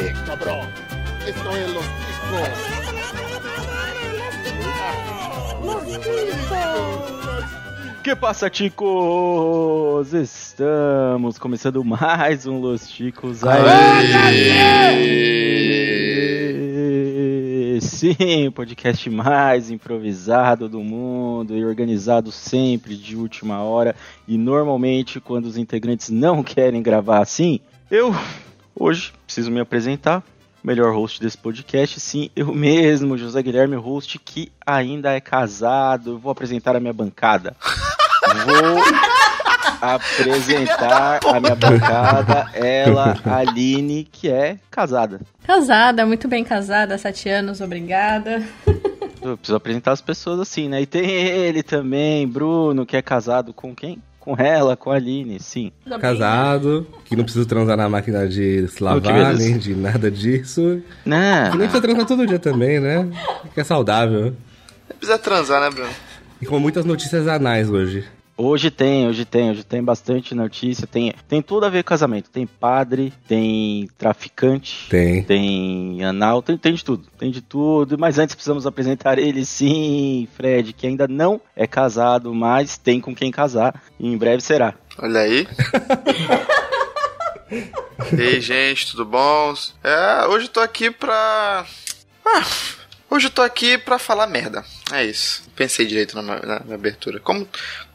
Eh, cabrón. Esto es los Que passa, ticos? Estamos começando mais um Los Ticos aí. Sim, podcast mais improvisado do mundo e organizado sempre de última hora. E normalmente, quando os integrantes não querem gravar assim, eu hoje preciso me apresentar. Melhor host desse podcast, sim, eu mesmo, José Guilherme, host que ainda é casado. Vou apresentar a minha bancada. Vou apresentar a minha bancada, ela, Aline, que é casada. Casada, muito bem casada, sete anos, obrigada. Eu preciso apresentar as pessoas assim, né? E tem ele também, Bruno, que é casado com quem? Com ela, com a Aline, sim. Casado, que não precisa transar na máquina de se lavar, nem de nada disso. Não. Que nem precisa transar todo dia também, né? Que é saudável. Precisa transar, né, Bruno? E com muitas notícias anais hoje. Hoje tem, hoje tem, hoje tem bastante notícia, tem, tem tudo a ver com casamento. Tem padre, tem traficante, Tem. tem anal, tem, tem de tudo, tem de tudo. Mas antes precisamos apresentar ele sim, Fred, que ainda não é casado, mas tem com quem casar e em breve será. Olha aí. Ei, gente, tudo bom? É, hoje eu tô aqui pra. Ah, hoje eu tô aqui pra falar merda. É isso. Pensei direito na, na- na abertura. Como,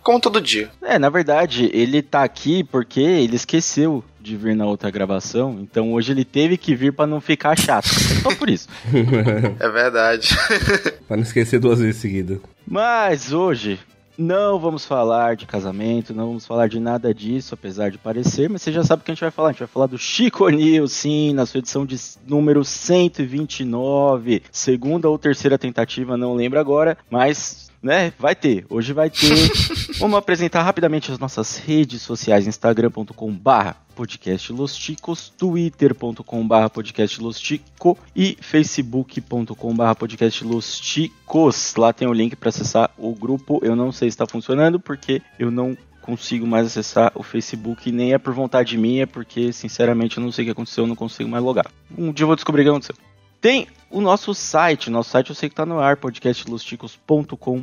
como todo dia. É, na verdade, ele tá aqui porque ele esqueceu de vir na outra gravação, então hoje ele teve que vir pra não ficar chato. Só por isso. É verdade. Pra não esquecer duas vezes seguidas. Mas hoje não vamos falar de casamento, não vamos falar de nada disso, apesar de parecer, mas você já sabe o que a gente vai falar. A gente vai falar do Chico News, sim, na sua edição de número 129, segunda ou terceira tentativa, não lembro agora, mas. Né, vai ter, hoje vai ter. Vamos apresentar rapidamente as nossas redes sociais: instagram.com/barra podcast Los Ticos, twitter.com/barra podcast Los Tico e facebook.com/barra podcast Los Ticos. Lá tem o link para acessar o grupo. Eu não sei se está funcionando porque eu não consigo mais acessar o Facebook, nem é por vontade minha, porque sinceramente eu não sei o que aconteceu, eu não consigo mais logar. Um dia eu vou descobrir o que aconteceu. Tem o nosso site, nosso site eu sei que tá no ar, podcastlosticos.com.br.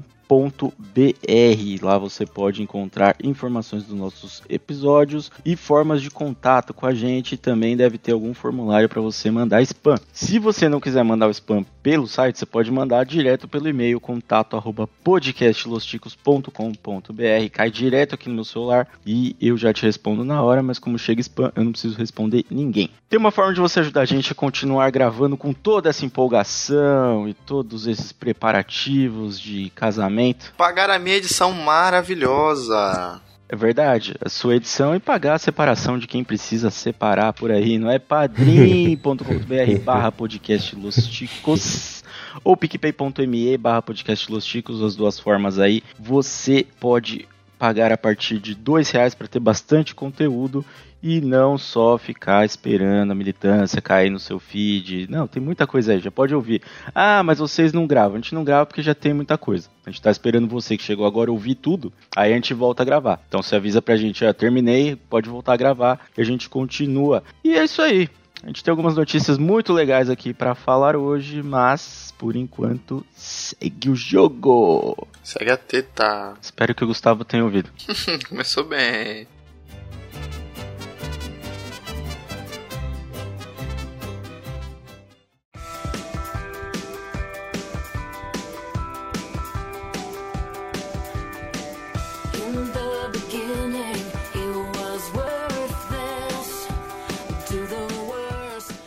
Lá você pode encontrar informações dos nossos episódios e formas de contato com a gente. Também deve ter algum formulário para você mandar spam. Se você não quiser mandar o spam pelo site, você pode mandar direto pelo e-mail contato podcastlosticos.com.br. Cai direto aqui no meu celular e eu já te respondo na hora, mas como chega spam, eu não preciso responder ninguém. Tem uma forma de você ajudar a gente a continuar gravando com toda essa empolgação e todos esses preparativos de casamento. Pagar a minha edição maravilhosa. É verdade, a sua edição e pagar a separação de quem precisa separar por aí, não é padrim.com.br barra podcast Los Ticos ou picpay.me barra podcast Los Ticos, as duas formas aí. Você pode pagar a partir de dois reais para ter bastante conteúdo e não só ficar esperando a militância cair no seu feed. Não, tem muita coisa aí, já pode ouvir. Ah, mas vocês não gravam. A gente não grava porque já tem muita coisa. A gente tá esperando você que chegou agora ouvir tudo, aí a gente volta a gravar. Então você avisa pra gente, já terminei, pode voltar a gravar e a gente continua. E é isso aí. A gente tem algumas notícias muito legais aqui pra falar hoje, mas por enquanto segue o jogo. Segue a teta. Espero que o Gustavo tenha ouvido. Começou bem.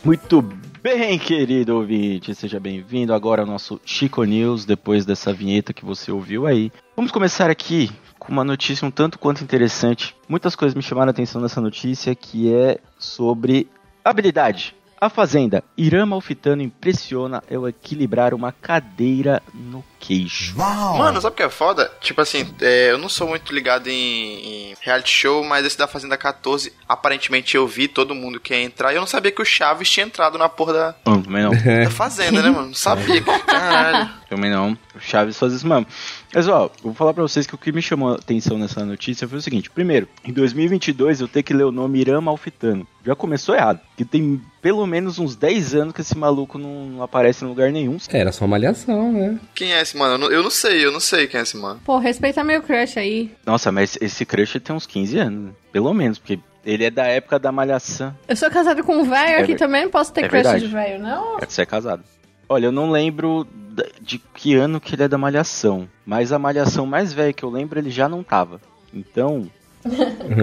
Muito bem, querido ouvinte, seja bem-vindo agora ao nosso Chico News, depois dessa vinheta que você ouviu aí. Vamos começar aqui com uma notícia um tanto quanto interessante. Muitas coisas me chamaram a atenção nessa notícia, que é sobre habilidade. A Fazenda. Irã Malfitano impressiona ao equilibrar uma cadeira no queijo. Mano, sabe o que é foda? Tipo assim, é, eu não sou muito ligado em, em reality show, mas esse da Fazenda 14, aparentemente eu vi todo mundo que ia entrar e eu não sabia que o Chaves tinha entrado na porra da, Não, também não. da Fazenda, né, mano? Não sabia. Caralho. Também não. O Chaves faz isso mesmo. Mas, ó, eu vou falar pra vocês que o que me chamou a atenção nessa notícia foi o seguinte. Primeiro, em 2022 eu tenho que ler o nome Irã Malfitano. Já começou errado. Que tem pelo menos uns 10 anos que esse maluco não, não aparece em lugar nenhum. Era só malhação, né? Quem é esse mano? Eu não, eu não sei, eu não sei quem é esse mano. Pô, respeita meu crush aí. Nossa, mas esse crush tem uns 15 anos. né? Pelo menos, porque ele é da época da malhação. Eu sou casado com um velho É aqui ver- também, não posso ter é crush verdade. de velho, não? É você é casado. Olha, eu não lembro de que ano que ele é da Malhação. Mas a Malhação mais velha que eu lembro, ele já não tava. Então,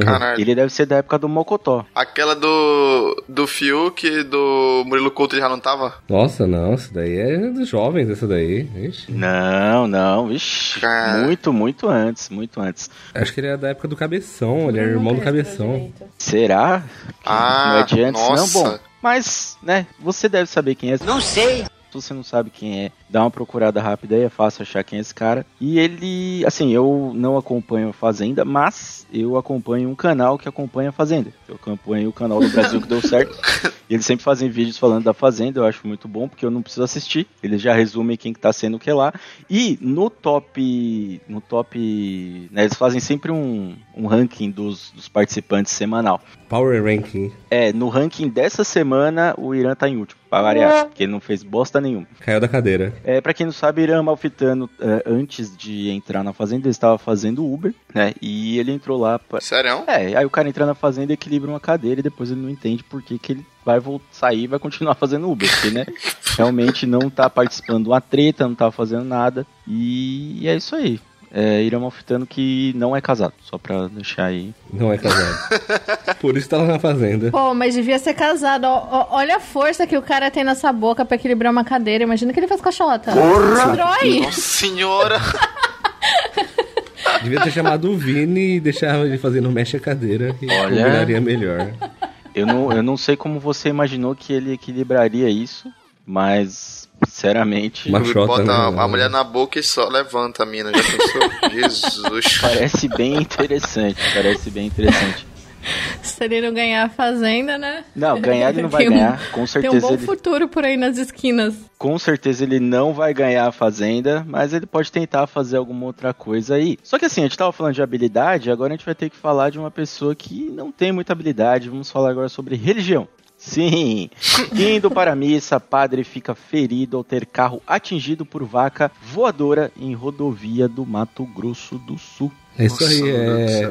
Caralho. ele deve ser da época do Mocotó. Aquela do. do Fiuk, do Murilo Couto já não tava? Nossa, não, isso daí é dos jovens, essa daí. Ixi. Não, não, vixi. Cara. Muito, muito antes, muito antes. Acho que ele é da época do Cabeção, ele é irmão do Cabeção. Será? Que Ah, não é de antes, nossa. não? Bom, mas, né, você deve saber quem é. Não sei. Se você não sabe quem é, dá uma procurada rápida aí, é fácil achar quem é esse cara. E ele, assim, eu não acompanho a Fazenda, mas eu acompanho um canal que acompanha a Fazenda. Eu acompanho o canal do Brasil que deu certo. E eles sempre fazem vídeos falando da Fazenda, eu acho muito bom, porque eu não preciso assistir. Eles já resumem quem que tá sendo o que lá. E no top. No top. Né, eles fazem sempre um, um ranking dos, dos participantes semanal. Power Ranking. É, no ranking dessa semana, o Irã tá em último, pra variar, porque ele não fez bosta nenhuma. Caiu da cadeira. É, pra quem não sabe, Irã Malfitano, é, antes de entrar na Fazenda, ele estava fazendo Uber, né, e ele entrou lá pra... Sério? É, aí o cara entra na Fazenda, equilibra uma cadeira e depois ele não entende por que, que ele vai voltar, sair e vai continuar fazendo Uber, porque, né, realmente não tá participando de uma treta, não tá fazendo nada, e é isso aí. É, Irã Malfitano que não é casado, só pra deixar aí. Não é casado. Por isso tá lá na fazenda. Pô, mas devia ser casado. Ó, ó, olha a força que o cara tem nessa boca pra equilibrar uma cadeira. Imagina que ele faz cachota. Destrói. Nossa senhora! Devia ter chamado o Vini e deixar ele fazendo mexe a cadeira e Olha. combinaria melhor. Eu não, eu não sei como você imaginou que ele equilibraria isso, mas, sinceramente, Uma chota, Bota né? a, a mulher na boca e só levanta a mina. Já pensou? Jesus. parece bem interessante. Parece bem interessante. Se ele não ganhar a fazenda, né? Não, ganhar ele não vai um- ganhar. Com Tem um certeza, bom ele, futuro por aí nas esquinas. com certeza ele não vai ganhar a Fazenda, mas ele pode tentar fazer alguma outra coisa aí. Só que assim, a gente tava falando de habilidade, agora a gente vai ter que falar de uma pessoa que não tem muita habilidade. Vamos falar agora sobre religião. Sim, indo para a missa, padre fica ferido ao ter carro atingido por vaca voadora em rodovia do Mato Grosso do Sul. É isso Nossa, aí,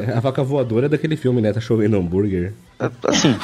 é a vaca voadora daquele filme, né? Tá chovendo hambúrguer. Assim,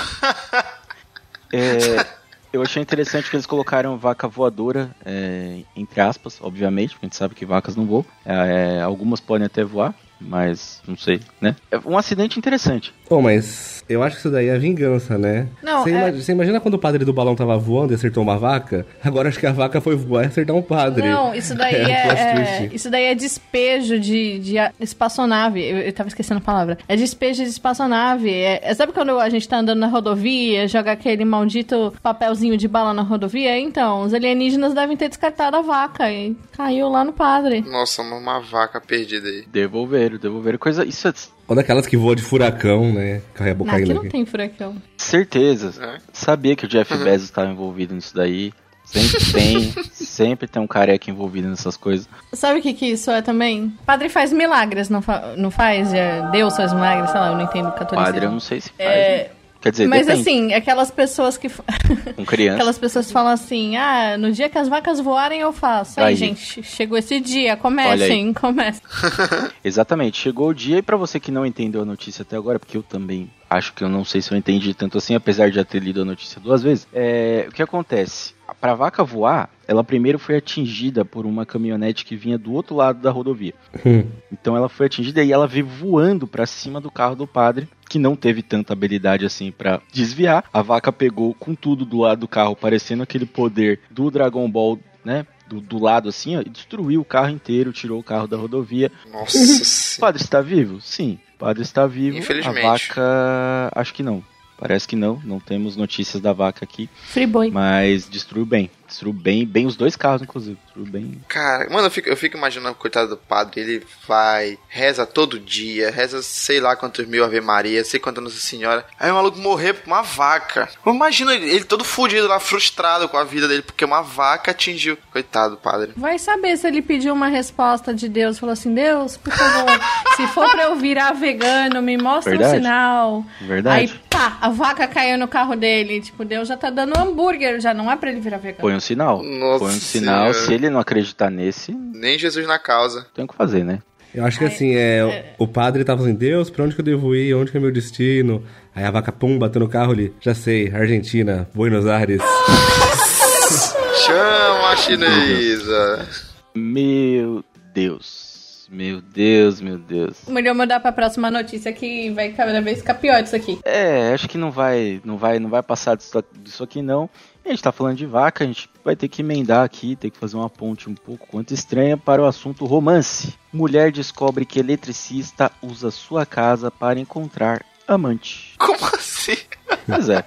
é, eu achei interessante que eles colocaram vaca voadora, é, entre aspas, obviamente, porque a gente sabe que vacas não voam. É, algumas podem até voar, mas não sei, né? É um acidente interessante. Pô, mas eu acho que isso daí é vingança, né? Não, Você, é- ima- você imagina quando o padre do balão tava voando e acertou uma vaca? Agora acho que a vaca foi voar e acertar um padre. Não, isso daí É é, é- isso daí é despejo de, de espaçonave. Eu, eu tava esquecendo a palavra. É despejo de espaçonave. É, é- sabe quando a gente tá andando na rodovia, joga aquele maldito papelzinho de bala na rodovia? Então, os alienígenas devem ter descartado a vaca e caiu lá no padre. Nossa, uma, uma vaca perdida aí. Devolveram, devolveram. Coisa, isso é Ou daquelas que voam de furacão, né? Carrega Não, aqui caindo não aqui. tem furacão. certeza. É. Sabia que o Jeff Bezos estava envolvido nisso daí. Sempre tem, sempre tem um careca envolvido nessas coisas. Sabe o que, que isso é também? Padre faz milagres, não, fa- não faz? Já Deus faz milagres, sei lá, eu não entendo catolicismo. Padre, eu não sei se faz. É, né? Quer dizer, Mas depende. assim, aquelas pessoas que. com criança. Aquelas pessoas falam assim: ah, no dia que as vacas voarem eu faço. Aí, Aí. gente, chegou esse dia, comecem, comecem. Exatamente, chegou o dia e pra você que não entendeu a notícia até agora, porque eu também acho que eu não sei se eu entendi tanto assim, apesar de já ter lido a notícia duas vezes. É, o que acontece? Pra vaca voar, ela primeiro foi atingida por uma caminhonete que vinha do outro lado da rodovia. Hum. Então ela foi atingida e ela veio voando pra cima do carro do padre, que não teve tanta habilidade assim pra desviar. A vaca pegou com tudo do lado do carro, parecendo aquele poder do Dragon Ball, né? Do, do lado assim, ó, e destruiu o carro inteiro, tirou o carro da rodovia. Nossa O senhora. padre está vivo? Sim. O padre está vivo. Infelizmente. A vaca, acho que não. Parece que não, não temos notícias da vaca aqui, Friboi. mas destruiu bem. Destruiu bem, bem os dois carros, inclusive. Destruiu bem. Cara, mano, eu fico, eu fico imaginando o coitado do padre. Ele vai, reza todo dia, reza sei lá quantos mil Ave Maria, sei quantas Nossa Senhora. Aí o maluco morrer por uma vaca. Imagina ele, ele todo fudido lá, frustrado com a vida dele, porque uma vaca atingiu. Coitado do padre. Vai saber se ele pediu uma resposta de Deus. Falou assim: Deus, por favor, se for pra eu virar vegano, me mostra um Verdade. sinal. Verdade. Aí, pá, a vaca caiu no carro dele. Tipo, Deus já tá dando hambúrguer, já não é pra ele virar vegano. Põe um sinal. Nossa Põe um sinal. Senhora. Se ele não acreditar nesse, Nem Jesus na causa. tem o que fazer, né? Eu acho que assim, é, o o padre tava assim, Deus, pra onde que eu devo ir? Onde que é meu destino? Aí a vaca, pum, bateu no carro ali. Já sei, Argentina, Buenos Aires. Chama a chinesa. Meu Deus. Meu Deus, meu Deus. Melhor mudar pra próxima notícia que vai cada vez ficar pior isso aqui. É, acho que não vai, não vai, não vai passar disso, disso aqui não. A gente tá falando de vaca, a gente vai ter que emendar aqui, ter que fazer uma ponte um pouco quanto estranha para o assunto romance. Mulher descobre que eletricista usa sua casa para encontrar amante. Como assim? Pois é.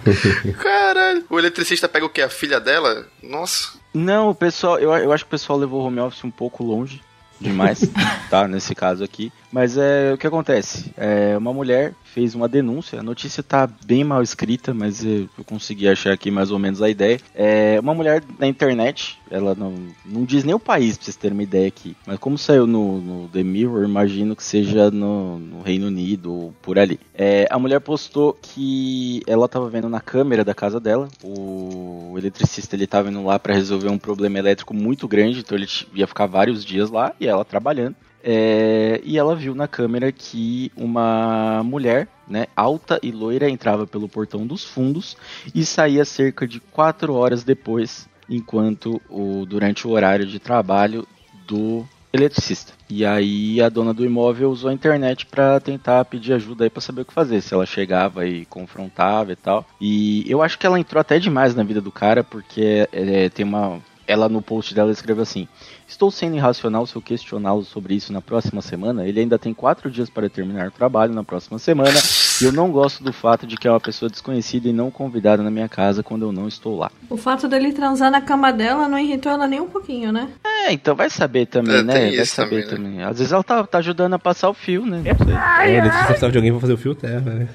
Caralho. O eletricista pega o quê? A filha dela? Nossa. Não, o pessoal, eu, eu acho que o pessoal levou o home office um pouco longe demais, tá? Nesse caso aqui. Mas é o que acontece. É, uma mulher fez uma denúncia. A notícia tá bem mal escrita, mas eu, consegui achar aqui mais ou menos a ideia. É uma mulher na internet. Ela não, não diz nem o país, pra vocês terem uma ideia aqui. Mas como saiu no, no The Mirror, imagino que seja no, no Reino Unido ou por ali. É, a mulher postou que ela tava vendo na câmera da casa dela. O eletricista ele tava indo lá para resolver um problema elétrico muito grande, então ele ia ficar vários dias lá e ela trabalhando. É, e ela viu na câmera que uma mulher, né, alta e loira, entrava pelo portão dos fundos e saía cerca de quatro horas depois, enquanto o durante o horário de trabalho do eletricista. E aí a dona do imóvel usou a internet para tentar pedir ajuda aí para saber o que fazer, se ela chegava e confrontava e tal. E eu acho que ela entrou até demais na vida do cara, porque é, tem uma ela no post dela escreveu assim: Estou sendo irracional se eu questioná-lo sobre isso na próxima semana. Ele ainda tem quatro dias para terminar o trabalho na próxima semana. E eu não gosto do fato de que é uma pessoa desconhecida e não convidada na minha casa quando eu não estou lá. O fato dele transar na cama dela não irritou ela nem um pouquinho, né? É, então vai saber também, É, né? tem Vai isso saber também, né? também. Às vezes ela tá, tá ajudando a passar o fio, né? Não sei. É, ele precisava de alguém pra fazer o fio terra, né?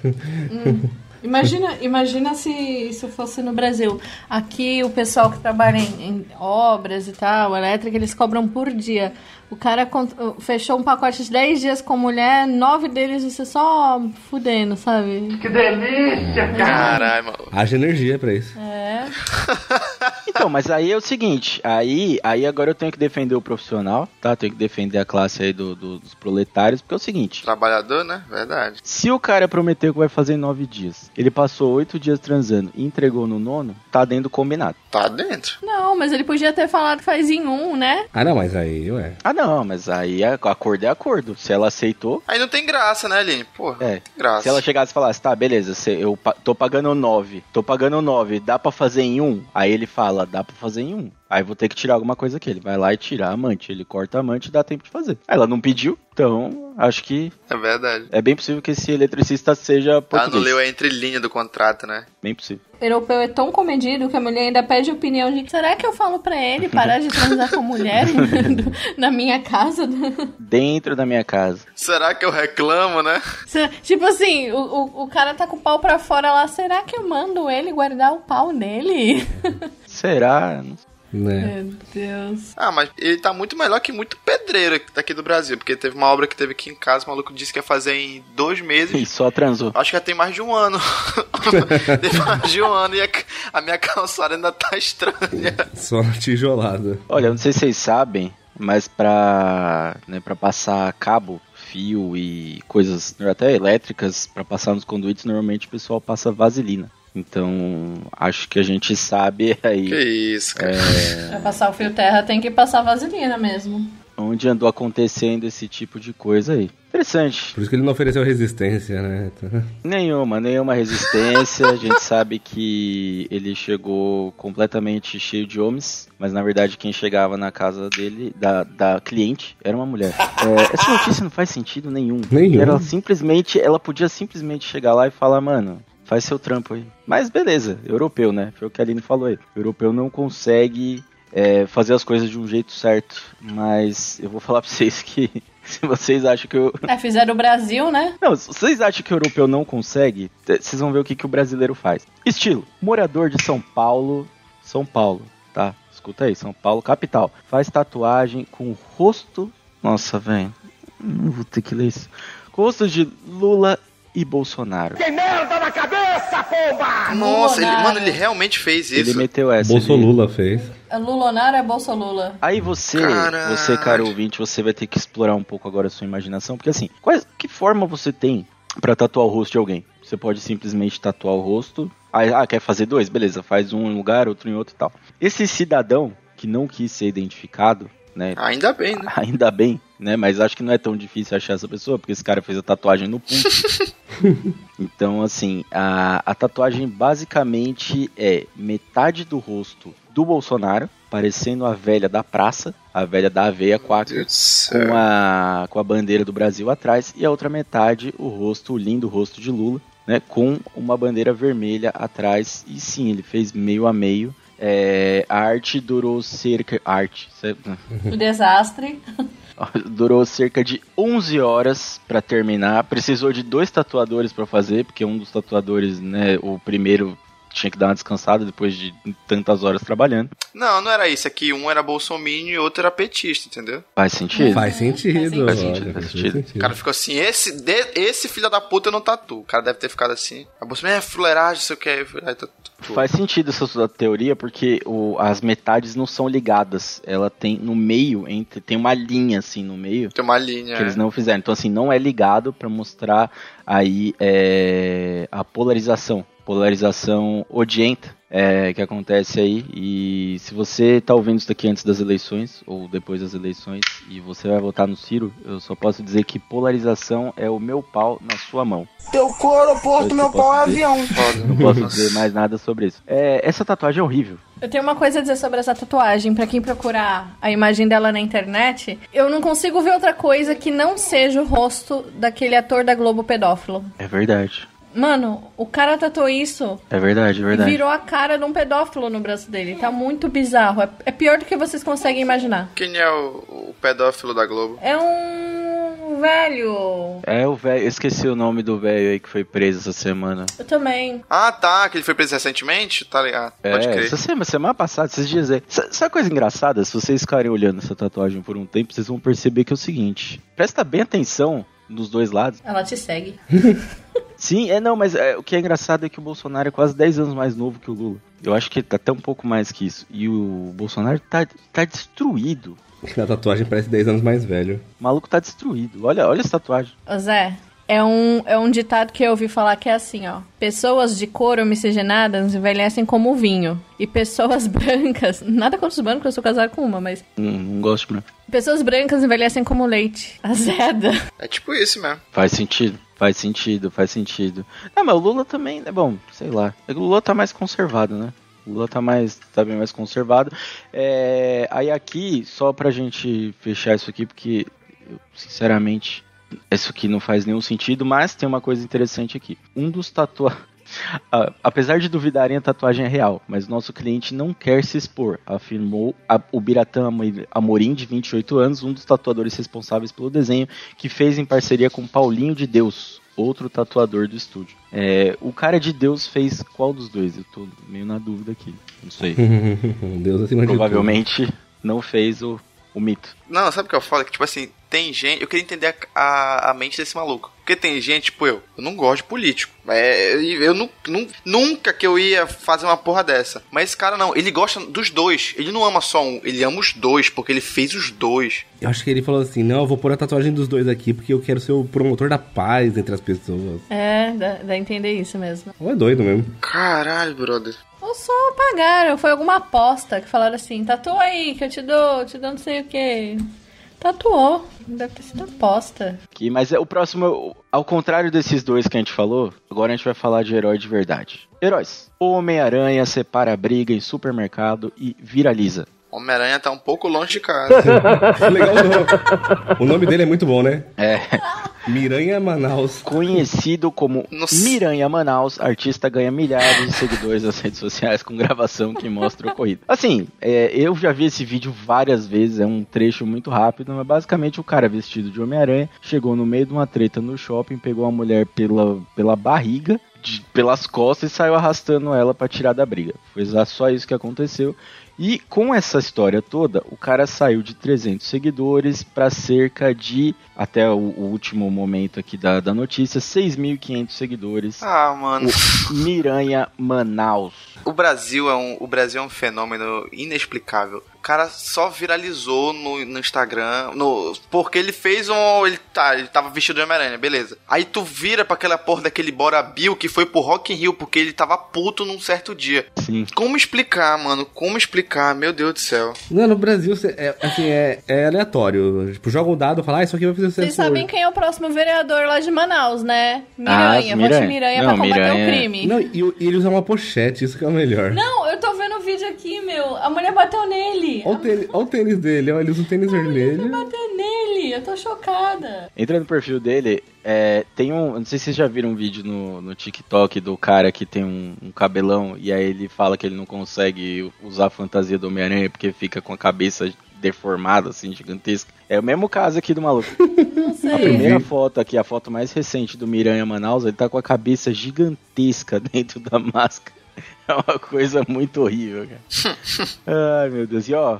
Imagina, imagina se isso fosse no Brasil. Aqui o pessoal que trabalha em, em obras e tal, elétrica, eles cobram por dia. O cara fechou um pacote de 10 dias com mulher, nove deles você só fudendo, sabe? Caralho, mano. Haja energia pra isso. É. Então, mas aí é o seguinte, aí, aí agora eu tenho que defender o profissional, tá? Tenho que defender a classe aí do- do- dos proletários, porque é o seguinte, Trabalhador, né? Verdade. se o cara prometeu que vai fazer em nove dias, ele passou oito dias transando e entregou no nono, tá dentro do combinado. Tá dentro. Não, mas ele podia ter falado que faz em um, né? Ah, não, mas aí, ué. Ah não, mas aí a- acordo é acordo. Se ela aceitou, Aí não tem graça, né, Aline? Porra. é. Graça. Se ela chegasse e falasse, tá, beleza, eu tô pagando nove, tô pagando nove, dá pra fazer em um? Aí ele fala, dá pra fazer em um. Aí vou ter que tirar alguma coisa aqui. Ele vai lá e tira a amante. Ele corta a amante e dá tempo de fazer. Ela não pediu, então acho que É verdade. é bem possível que esse eletricista seja Ah, português. não leu a entrelinha do contrato, né? Bem possível. O europeu é tão comedido que a mulher ainda pede opinião de será que eu falo pra ele parar de transar com mulher na minha casa? Dentro da minha casa. Será que eu reclamo, né? Tipo assim, o, o, o cara tá com o pau pra fora lá, será que eu mando ele guardar o pau nele? Será? Né? Meu Deus. Ah, mas ele tá muito melhor que muito pedreiro daqui do Brasil. Porque teve uma obra que teve aqui em casa, o maluco disse que ia fazer em dois meses. E só transou. Acho que já tem mais de um ano. tem mais de um ano e a, a minha calçada ainda tá estranha. Só tijolada. Olha, eu não sei se vocês sabem, mas pra, né, pra passar cabo, fio e coisas até elétricas, pra passar nos conduítes, normalmente o pessoal passa vaselina. Então, acho que a gente sabe aí Que isso, cara. Pra passar o fio terra tem que passar vaselina mesmo. onde andou acontecendo esse tipo de coisa aí. Interessante. Por isso que ele não ofereceu resistência, né? Nenhuma, nenhuma resistência. A gente sabe que ele chegou completamente cheio de homens, mas na verdade quem chegava na casa dele, da, da cliente, era uma mulher. É, essa notícia não faz sentido nenhum. Nenhum. Ela simplesmente, ela podia simplesmente chegar lá e falar, mano, faz seu trampo aí. Mas beleza, europeu, né? Foi o que a Aline falou aí. O europeu não consegue é, fazer as coisas de um jeito certo. Mas eu vou falar pra vocês que se vocês acham que eu. É, fizeram o Brasil, né? Não, se vocês acham que o europeu não consegue, vocês vão ver o que, que o brasileiro faz. Estilo: morador de São Paulo, São Paulo, tá? Escuta aí, São Paulo, capital. Faz tatuagem com o rosto. Nossa, velho. Não vou ter que ler isso. Com o rosto de Lula e Bolsonaro. Nossa, ele, mano, ele realmente fez Ele isso. meteu essa. ele- Bolsolula fez. É Lulonaro é Bolsolula. Aí você, Caralho. você, cara ouvinte, você vai ter que explorar um pouco agora a sua imaginação, porque assim, quais, que forma você tem pra tatuar o rosto de alguém? Você pode simplesmente tatuar o rosto. Ah, ah, quer fazer dois? Beleza, faz um em um lugar, outro em outro e tal. Esse cidadão que não quis ser identificado, né? Ainda bem, né? Ainda bem, né? Mas acho que não é tão difícil achar essa pessoa, porque esse cara fez a tatuagem no pulso. então, assim, a, a tatuagem basicamente é metade do rosto do Bolsonaro, parecendo a velha da praça, a velha da aveia Meu quaca, Deus do com céu. a, com a bandeira do Brasil atrás, e a outra metade, o rosto, o lindo rosto de Lula, né? Com uma bandeira vermelha atrás. E sim, ele fez meio a meio. É, a arte durou cerca. Arte? O desastre. Durou cerca de 11 horas pra terminar. Precisou de dois tatuadores pra fazer, porque um dos tatuadores, né, o primeiro tinha que dar uma descansada depois de tantas horas trabalhando. Não, não era isso. Aqui um era bolsominion e outro era petista, entendeu? Faz sentido? Faz sentido. Faz sentido, olha, faz sentido. O cara ficou assim, esse, de- esse filho da puta eu não tatuo. O cara deve ter ficado assim. A bolsa, é fuleiragem, sei o que. Tatu- Faz sentido essa sua teoria, porque o- as metades não são ligadas. Ela tem no meio, entre, tem uma linha assim no meio. Tem uma linha. Que eles não fizeram. Então, assim, não é ligado pra mostrar aí é, a polarização. Polarização odienta é, que acontece aí. E se você tá ouvindo isso daqui antes das eleições, ou depois das eleições, e você vai votar no Ciro, eu só posso dizer que polarização é o meu pau na sua mão. Teu couro, porto, meu pau é avião. Não posso dizer mais nada sobre isso. É, essa tatuagem é horrível. Eu tenho uma coisa a dizer sobre essa tatuagem. Pra quem procurar a imagem dela na internet, eu não consigo ver outra coisa que não seja o rosto daquele ator da Globo pedófilo. É verdade. Mano, o cara tatuou isso É verdade, é e verdade. virou a cara de um pedófilo no braço dele. Tá muito bizarro. É, é pior do que vocês conseguem imaginar. Quem é o, o pedófilo da Globo? É um velho. É o velho, eu esqueci o nome do velho aí que foi preso essa semana. Eu também. Ah, tá, que ele foi preso recentemente? Tá ligado? Pode É, crer. essa semana, semana passada, esses dias aí. Sa- Sabe a coisa engraçada? Se vocês ficarem olhando essa tatuagem por um tempo, vocês vão perceber que é o seguinte: presta bem atenção nos dois lados. Ela te segue. Sim, é não, mas é, o que é engraçado é que o Bolsonaro é quase 10 anos mais novo que o Lula. Eu acho que ele tá até um pouco mais que isso. E o Bolsonaro tá, tá destruído. Na tatuagem parece 10 anos mais velho. O maluco tá destruído. Olha, olha essa tatuagem. Ô Zé, é um, é um ditado que eu ouvi falar que é assim, ó. Pessoas de cor miscigenadas envelhecem como vinho. E pessoas brancas. Nada contra os brancos, eu sou casado com uma, mas. Não, não gosto, não. Pessoas brancas envelhecem como leite. Azeda. É tipo isso mesmo. Faz sentido, faz sentido, faz sentido. Não, mas o Lula também, né? Bom, sei lá. É O Lula tá mais conservado, né? O Lula tá, mais, tá bem mais conservado. É, aí aqui, só pra gente fechar isso aqui, porque, eu, sinceramente, isso aqui não faz nenhum sentido, mas tem uma coisa interessante aqui. Um dos tatuadores. Apesar de duvidarem, a tatuagem é real, mas nosso cliente não quer se expor, afirmou a- o Biratã Amo- Amorim, de 28 anos, um dos tatuadores responsáveis pelo desenho, que fez em parceria com Paulinho de Deus, outro tatuador do estúdio. É, o cara de Deus fez qual dos dois? Eu tô meio na dúvida aqui. Não sei. Deus acima de tudo. Provavelmente não fez o, o mito. Não, sabe o que eu falo? Que, tipo assim, tem gente. Eu queria entender a, a, a mente desse maluco. Porque tem gente, tipo eu, eu não gosto de político. É, eu nu, nu- nunca que eu ia fazer uma porra dessa. Mas esse cara não, ele gosta dos dois. Ele não ama só um, ele ama os dois, porque ele fez os dois. Eu acho que ele falou assim: não, eu vou pôr a tatuagem dos dois aqui porque eu quero ser o promotor da paz entre as pessoas. É, dá, dá a entender isso mesmo. Ou é doido mesmo. Caralho, brother. Ou só pagaram, foi alguma aposta que falaram assim, tatua aí, que eu te dou, te dou não sei o que. Tatuou. Deve ter sido aposta. Que, mas é o próximo, ao contrário desses dois que a gente falou, agora a gente vai falar de herói de verdade. Heróis. Homem-Aranha separa a briga em supermercado e viraliza. Homem-Aranha tá um pouco longe de casa. Legal o nome. o nome dele é muito bom, né? É. Miranha Manaus. Conhecido como Nossa. Miranha Manaus, artista ganha milhares de seguidores nas redes sociais com gravação que mostra o ocorrido. Assim, é, eu já vi esse vídeo várias vezes, é um trecho muito rápido, mas basicamente o cara vestido de Homem-Aranha chegou no meio de uma treta no shopping, pegou a mulher pela, pela barriga, de- pelas costas e saiu arrastando ela pra tirar da briga. Foi só isso que aconteceu. E com essa história toda, o cara saiu de 300 seguidores para cerca de, até o, o último momento aqui da, da notícia, 6.500 seguidores. Ah, mano. O Miranha Manaus. O Brasil é um, o Brasil é um fenômeno inexplicável. O cara só viralizou no, no Instagram, no, porque ele fez um, ele tá, ele tava vestido de Homem-Aranha, beleza. Aí tu vira pra aquela porra daquele Bora Bill que foi pro Rock in Rio porque ele tava puto num certo dia. Sim. Como explicar, mano? Como explicar? Meu Deus do céu. Não, no Brasil, é, assim, é, é aleatório. Tipo, joga um dado e fala, ah, isso aqui vai fazer sucesso Vocês sabem hoje. quem é o próximo vereador lá de Manaus, né? Miranha. Ah, Vote Miranha. Miranha Não, pra combater Miranha- o crime. Não, e, e ele usa uma pochete, isso que é o melhor. Não, eu tô vendo vídeo aqui, meu. A mulher bateu nele. Olha o tênis, olha o tênis dele, olha, ele usa um tênis vermelho. Bateu nele. Eu tô chocada. Entra no perfil dele, é, tem um. Não sei se vocês já viram um vídeo no, no TikTok do cara que tem um, um cabelão e aí ele fala que ele não consegue usar a fantasia do Homem-Aranha porque fica com a cabeça deformada, assim, gigantesca. É o mesmo caso aqui do maluco. Não A sei. primeira foto aqui, a foto mais recente do Miranha Manaus, ele tá com a cabeça gigantesca dentro da máscara. É uma coisa muito horrível, cara. Ai, meu Deus. E ó,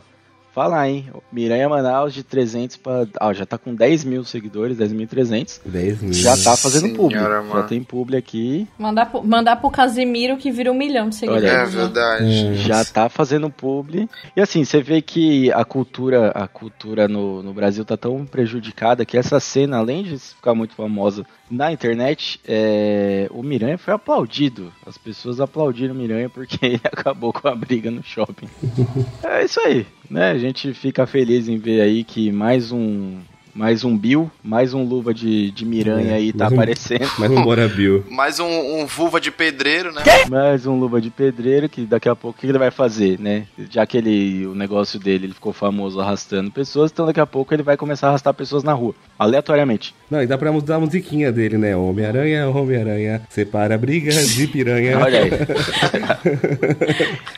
falar, hein? Miranha Manaus de 300 pra. Ah, já tá com 10 mil seguidores, 10.300. 10 mil. Já tá fazendo Senhora, publi. Já tem publi aqui. Mandar pro, mandar pro Casimiro que vira um milhão de seguidores. Olha É né? verdade. Já tá fazendo publi. E assim, você vê que a cultura, a cultura no, no Brasil tá tão prejudicada que essa cena, além de ficar muito famosa na internet, é, o Miranha foi aplaudido. As pessoas aplaudiram o Miranha porque ele acabou com a briga no shopping. é isso aí, né? A gente fica feliz em ver aí que mais um. Mais um Bill, mais um luva de, de Miranha É, aí tá mais um- aparecendo. Mais um Bora Bill. Mais um, um vulva de pedreiro, né? Mais um luva de pedreiro que daqui a pouco o que ele vai fazer, né? Já que ele, o negócio dele ele ficou famoso arrastando pessoas, então daqui a pouco ele vai começar a arrastar pessoas na rua, aleatoriamente. Não, e dá pra mudar a musiquinha dele, né? Homem-Aranha, Homem-Aranha, separa a briga de piranha. Olha aí.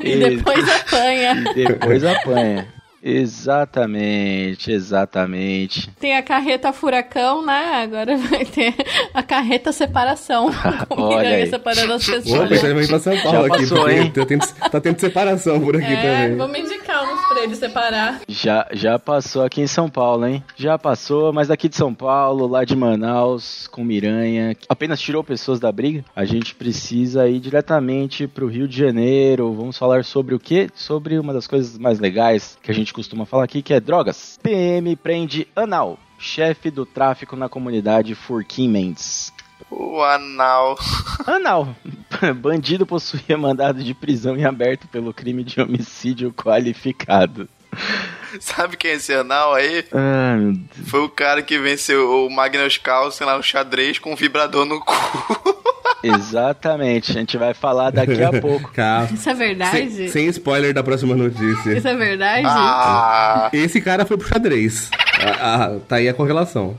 E depois apanha. E depois apanha. Exatamente, exatamente. Tem a carreta furacão, né? Agora vai ter a carreta separação. Com o Olha Miranha aí. separando as Opa, pessoas. você vai pra São Paulo Já aqui, passou, hein? tá tendo, tá tendo separação por aqui É, também. vamos indicar uns pra ele separar. Já, já passou aqui em São Paulo, hein? Já passou, mas daqui de São Paulo, lá de Manaus, com Miranha, que apenas tirou pessoas da briga. A gente precisa ir diretamente pro Rio de Janeiro. Vamos falar sobre o quê? Sobre uma das coisas mais legais que a gente costuma falar aqui, que é drogas. PM prende Anal, chefe do tráfico na comunidade Furquim Mendes. O anal. Anal. Bandido possuía mandado de prisão em aberto pelo crime de homicídio qualificado. Sabe quem é esse anal aí? Ah, meu Deus. Foi o cara que venceu o Magnus Carlsen lá no xadrez com um vibrador no cu. Exatamente, a gente vai falar daqui a pouco. Calma. Isso é verdade? Sem, sem spoiler da próxima notícia. Isso é verdade? Ah, Esse cara foi pro xadrez. Ah, ah, tá aí a correlação.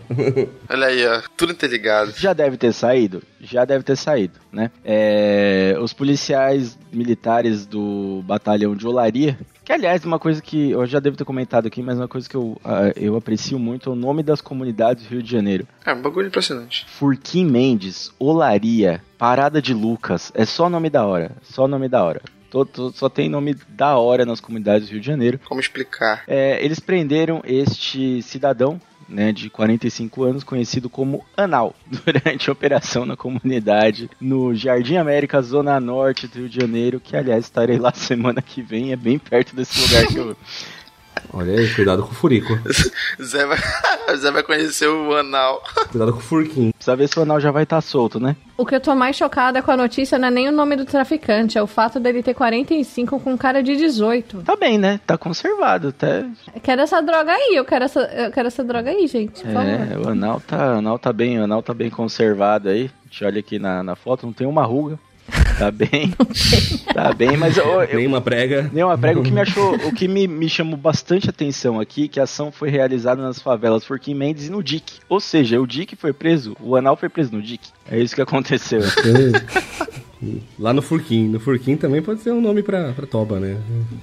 olha aí, ó. Tudo interligado. Já deve ter saído? Já deve ter saído, né? É, os policiais militares do batalhão de Olaria, que aliás, uma coisa que eu já devo ter comentado aqui, mas uma coisa que eu, ah, eu aprecio muito é o nome das comunidades do Rio de Janeiro. É um bagulho impressionante. Furquim Mendes, Olaria, Parada de Lucas, é só nome da hora, só nome da hora. Tô- tô- só tem nome da hora nas comunidades do Rio de Janeiro. Como explicar? É, eles prenderam este cidadão, né, de 45 anos, conhecido como Anal, durante a operação na comunidade no Jardim América, Zona Norte do Rio de Janeiro, que aliás estarei lá semana que vem, é bem perto desse lugar que eu. Olha aí, cuidado com o furico. Zé vai, Zé vai conhecer o anal. Cuidado com o furquinho. Precisa ver se o Anal já vai estar solto, né? O que eu tô mais chocada com a notícia não é nem o nome do traficante, é o fato dele ter 45 com cara de 18. Tá bem, né? Tá conservado, até. Eu quero essa droga aí, eu quero essa, eu quero essa droga aí, gente. É, o Anal tá, o Anal tá bem, o Anal tá bem conservado aí. A gente olha aqui na, na foto, não tem uma ruga. Tá bem. tá bem, mas eu, eu, Nenhuma prega. Nenhuma prega. O que me achou, o que me, me chamou bastante atenção aqui, que a ação foi realizada nas favelas Forquim Mendes e no Dick. Ou seja, o Dick foi preso, o Anal foi preso no Dick. É isso que aconteceu. Lá no Furquim. No Furquim também pode ser um nome pra, pra toba, né?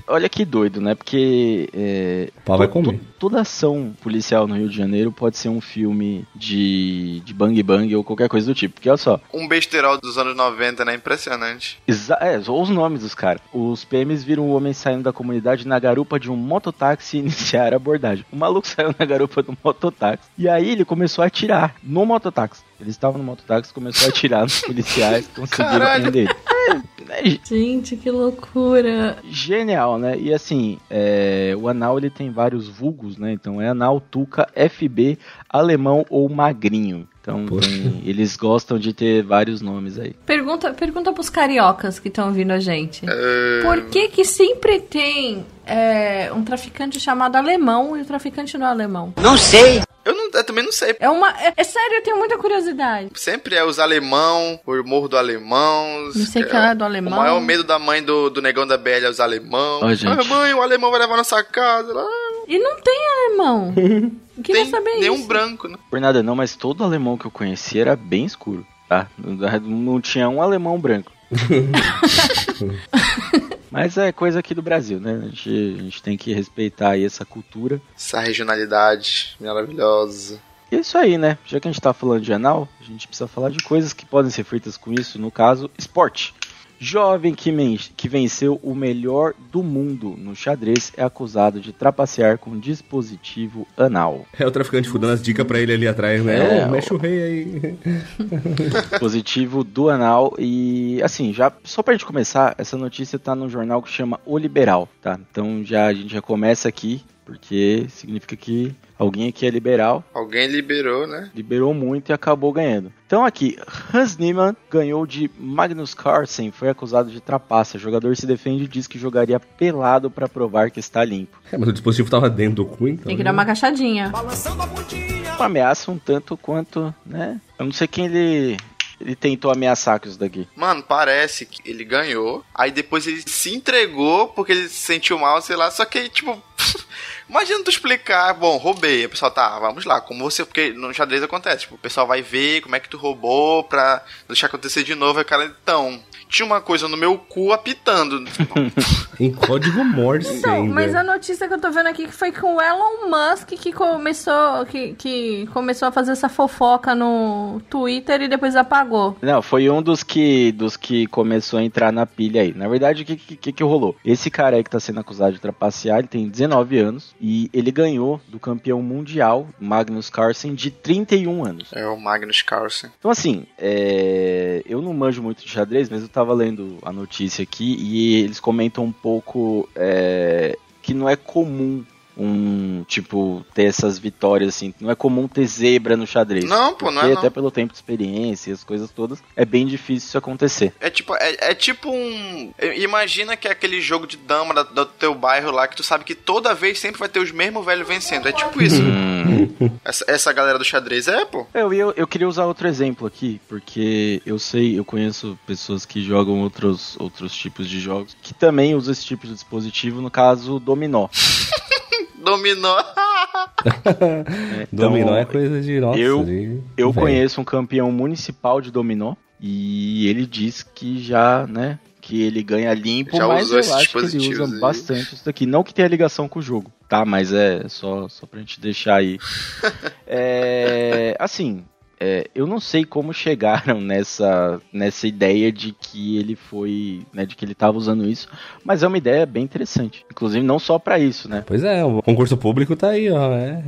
Olha que doido, né? Porque é, O pau vai comer. to- toda ação policial no Rio de Janeiro pode ser um filme de, de bang bang ou qualquer coisa do tipo. Porque olha só, Um besterol dos anos 90, né? Impressionante. Exa é, os nomes dos caras. Os PMs viram o homem saindo da comunidade na garupa de um mototáxi e iniciaram a abordagem. O maluco saiu na garupa do mototáxi. E aí ele começou a atirar no mototáxi. Eles estavam no mototáxi, começou a atirar nos policiais, conseguiram prender ele. É, é Gente, que loucura. genial, né? E assim, é, o anal ele tem vários vulgos, né? Então é anal, tuca, FB, alemão ou magrinho. Então tem- eles gostam de ter vários nomes aí. Pergunta, pergunta pros cariocas que estão ouvindo a gente. É, Por que que sempre tem é, um traficante chamado alemão e o traficante não é alemão? Eu, não, eu também não sei. É uma... É, é sério, eu tenho muita curiosidade. Sempre é os alemão, o morro do alemão. Não sei que é do alemão. O maior medo da mãe do, do negão da BL é os alemão. Gente. Ah, mãe, o alemão vai levar nossa casa. lá. E não tem alemão. Queria Tem saber nenhum isso. branco, né? Por nada não, mas todo alemão que eu conheci era bem escuro, tá? Não, não tinha um alemão branco. mas é coisa aqui do Brasil, né? A gente, a gente tem que respeitar aí essa cultura. Essa regionalidade maravilhosa. E é isso aí, né? Já que a gente tá falando de anal, a gente precisa falar de coisas que podem ser feitas com isso, no caso, esporte. Jovem que, que venceu o melhor do mundo no xadrez é acusado de trapacear com dispositivo anal. É o traficante dando as dicas pra ele ali atrás, né? É, Ô, mexe o rei aí. dispositivo do anal e assim, já só pra gente começar, essa notícia tá num jornal que chama O Liberal, tá? Então já a gente já começa aqui, porque significa que alguém aqui é liberal, Alguém liberou, né? liberou muito e acabou ganhando. Então aqui, Hans Niemann ganhou de Magnus Carlsen, foi acusado de trapaça. O jogador se defende e diz que jogaria pelado pra provar que está limpo. É, mas o dispositivo tava dentro do cu, então. Tem que dar uma cachadinha. Uma ameaça um tanto quanto, né? Eu não sei quem ele ele tentou ameaçar com isso daqui. Mano, parece que ele ganhou. Aí depois ele se entregou porque ele se sentiu mal, sei lá. Só que aí, tipo. Imagina tu explicar, bom, roubei. O pessoal, tá, vamos lá, como você. Porque no xadrez acontece, tipo, o pessoal vai ver como é que tu roubou pra deixar acontecer de novo. Aí o cara, então. Tinha uma coisa no meu cu apitando. Em código Morse Então, ainda. mas a notícia que eu tô vendo aqui que foi com o Elon Musk que começou, que, que começou a fazer essa fofoca no Twitter e depois apagou. Não, foi um dos que dos que começou a entrar na pilha aí. Na verdade, o que, que, que rolou? Esse cara aí que tá sendo acusado de trapacear, ele tem 19 anos e ele ganhou do campeão mundial, Magnus Carlsen, de 31 anos. é o Magnus Carlsen. Então, assim, é, eu não manjo muito de xadrez, mas eu tava lendo a notícia aqui e eles comentam um pouco é, que não é comum um, tipo, ter essas vitórias, assim. Não é comum ter zebra no xadrez. Não, pô, não é não. até pelo tempo de experiência e as coisas todas, é bem difícil isso acontecer. É tipo, é, é tipo um. Imagina que é aquele jogo de dama da- do teu bairro lá que tu sabe que toda vez sempre vai ter os mesmos velhos vencendo. É tipo isso. essa, essa galera do xadrez é, pô. Eu, eu, eu queria usar outro exemplo aqui, porque eu sei, eu conheço pessoas que jogam outros, outros tipos de jogos que também usam esse tipo de dispositivo, no caso, dominó. Dominou. né? Então, Dominó é coisa de nossa. eu- de- Eu conheço um campeão municipal de dominó e ele diz que já, né, que ele ganha limpo, Já mas eu acho que ele usa aí. bastante isso daqui. Não que tenha ligação com o jogo, tá? Mas é só, só pra gente deixar aí. é, assim, é, eu não sei como chegaram nessa, nessa ideia de que ele foi, né, de que ele tava usando isso, mas é uma ideia bem interessante. Inclusive, não só pra isso, né? Pois é, o concurso público tá aí, ó. É.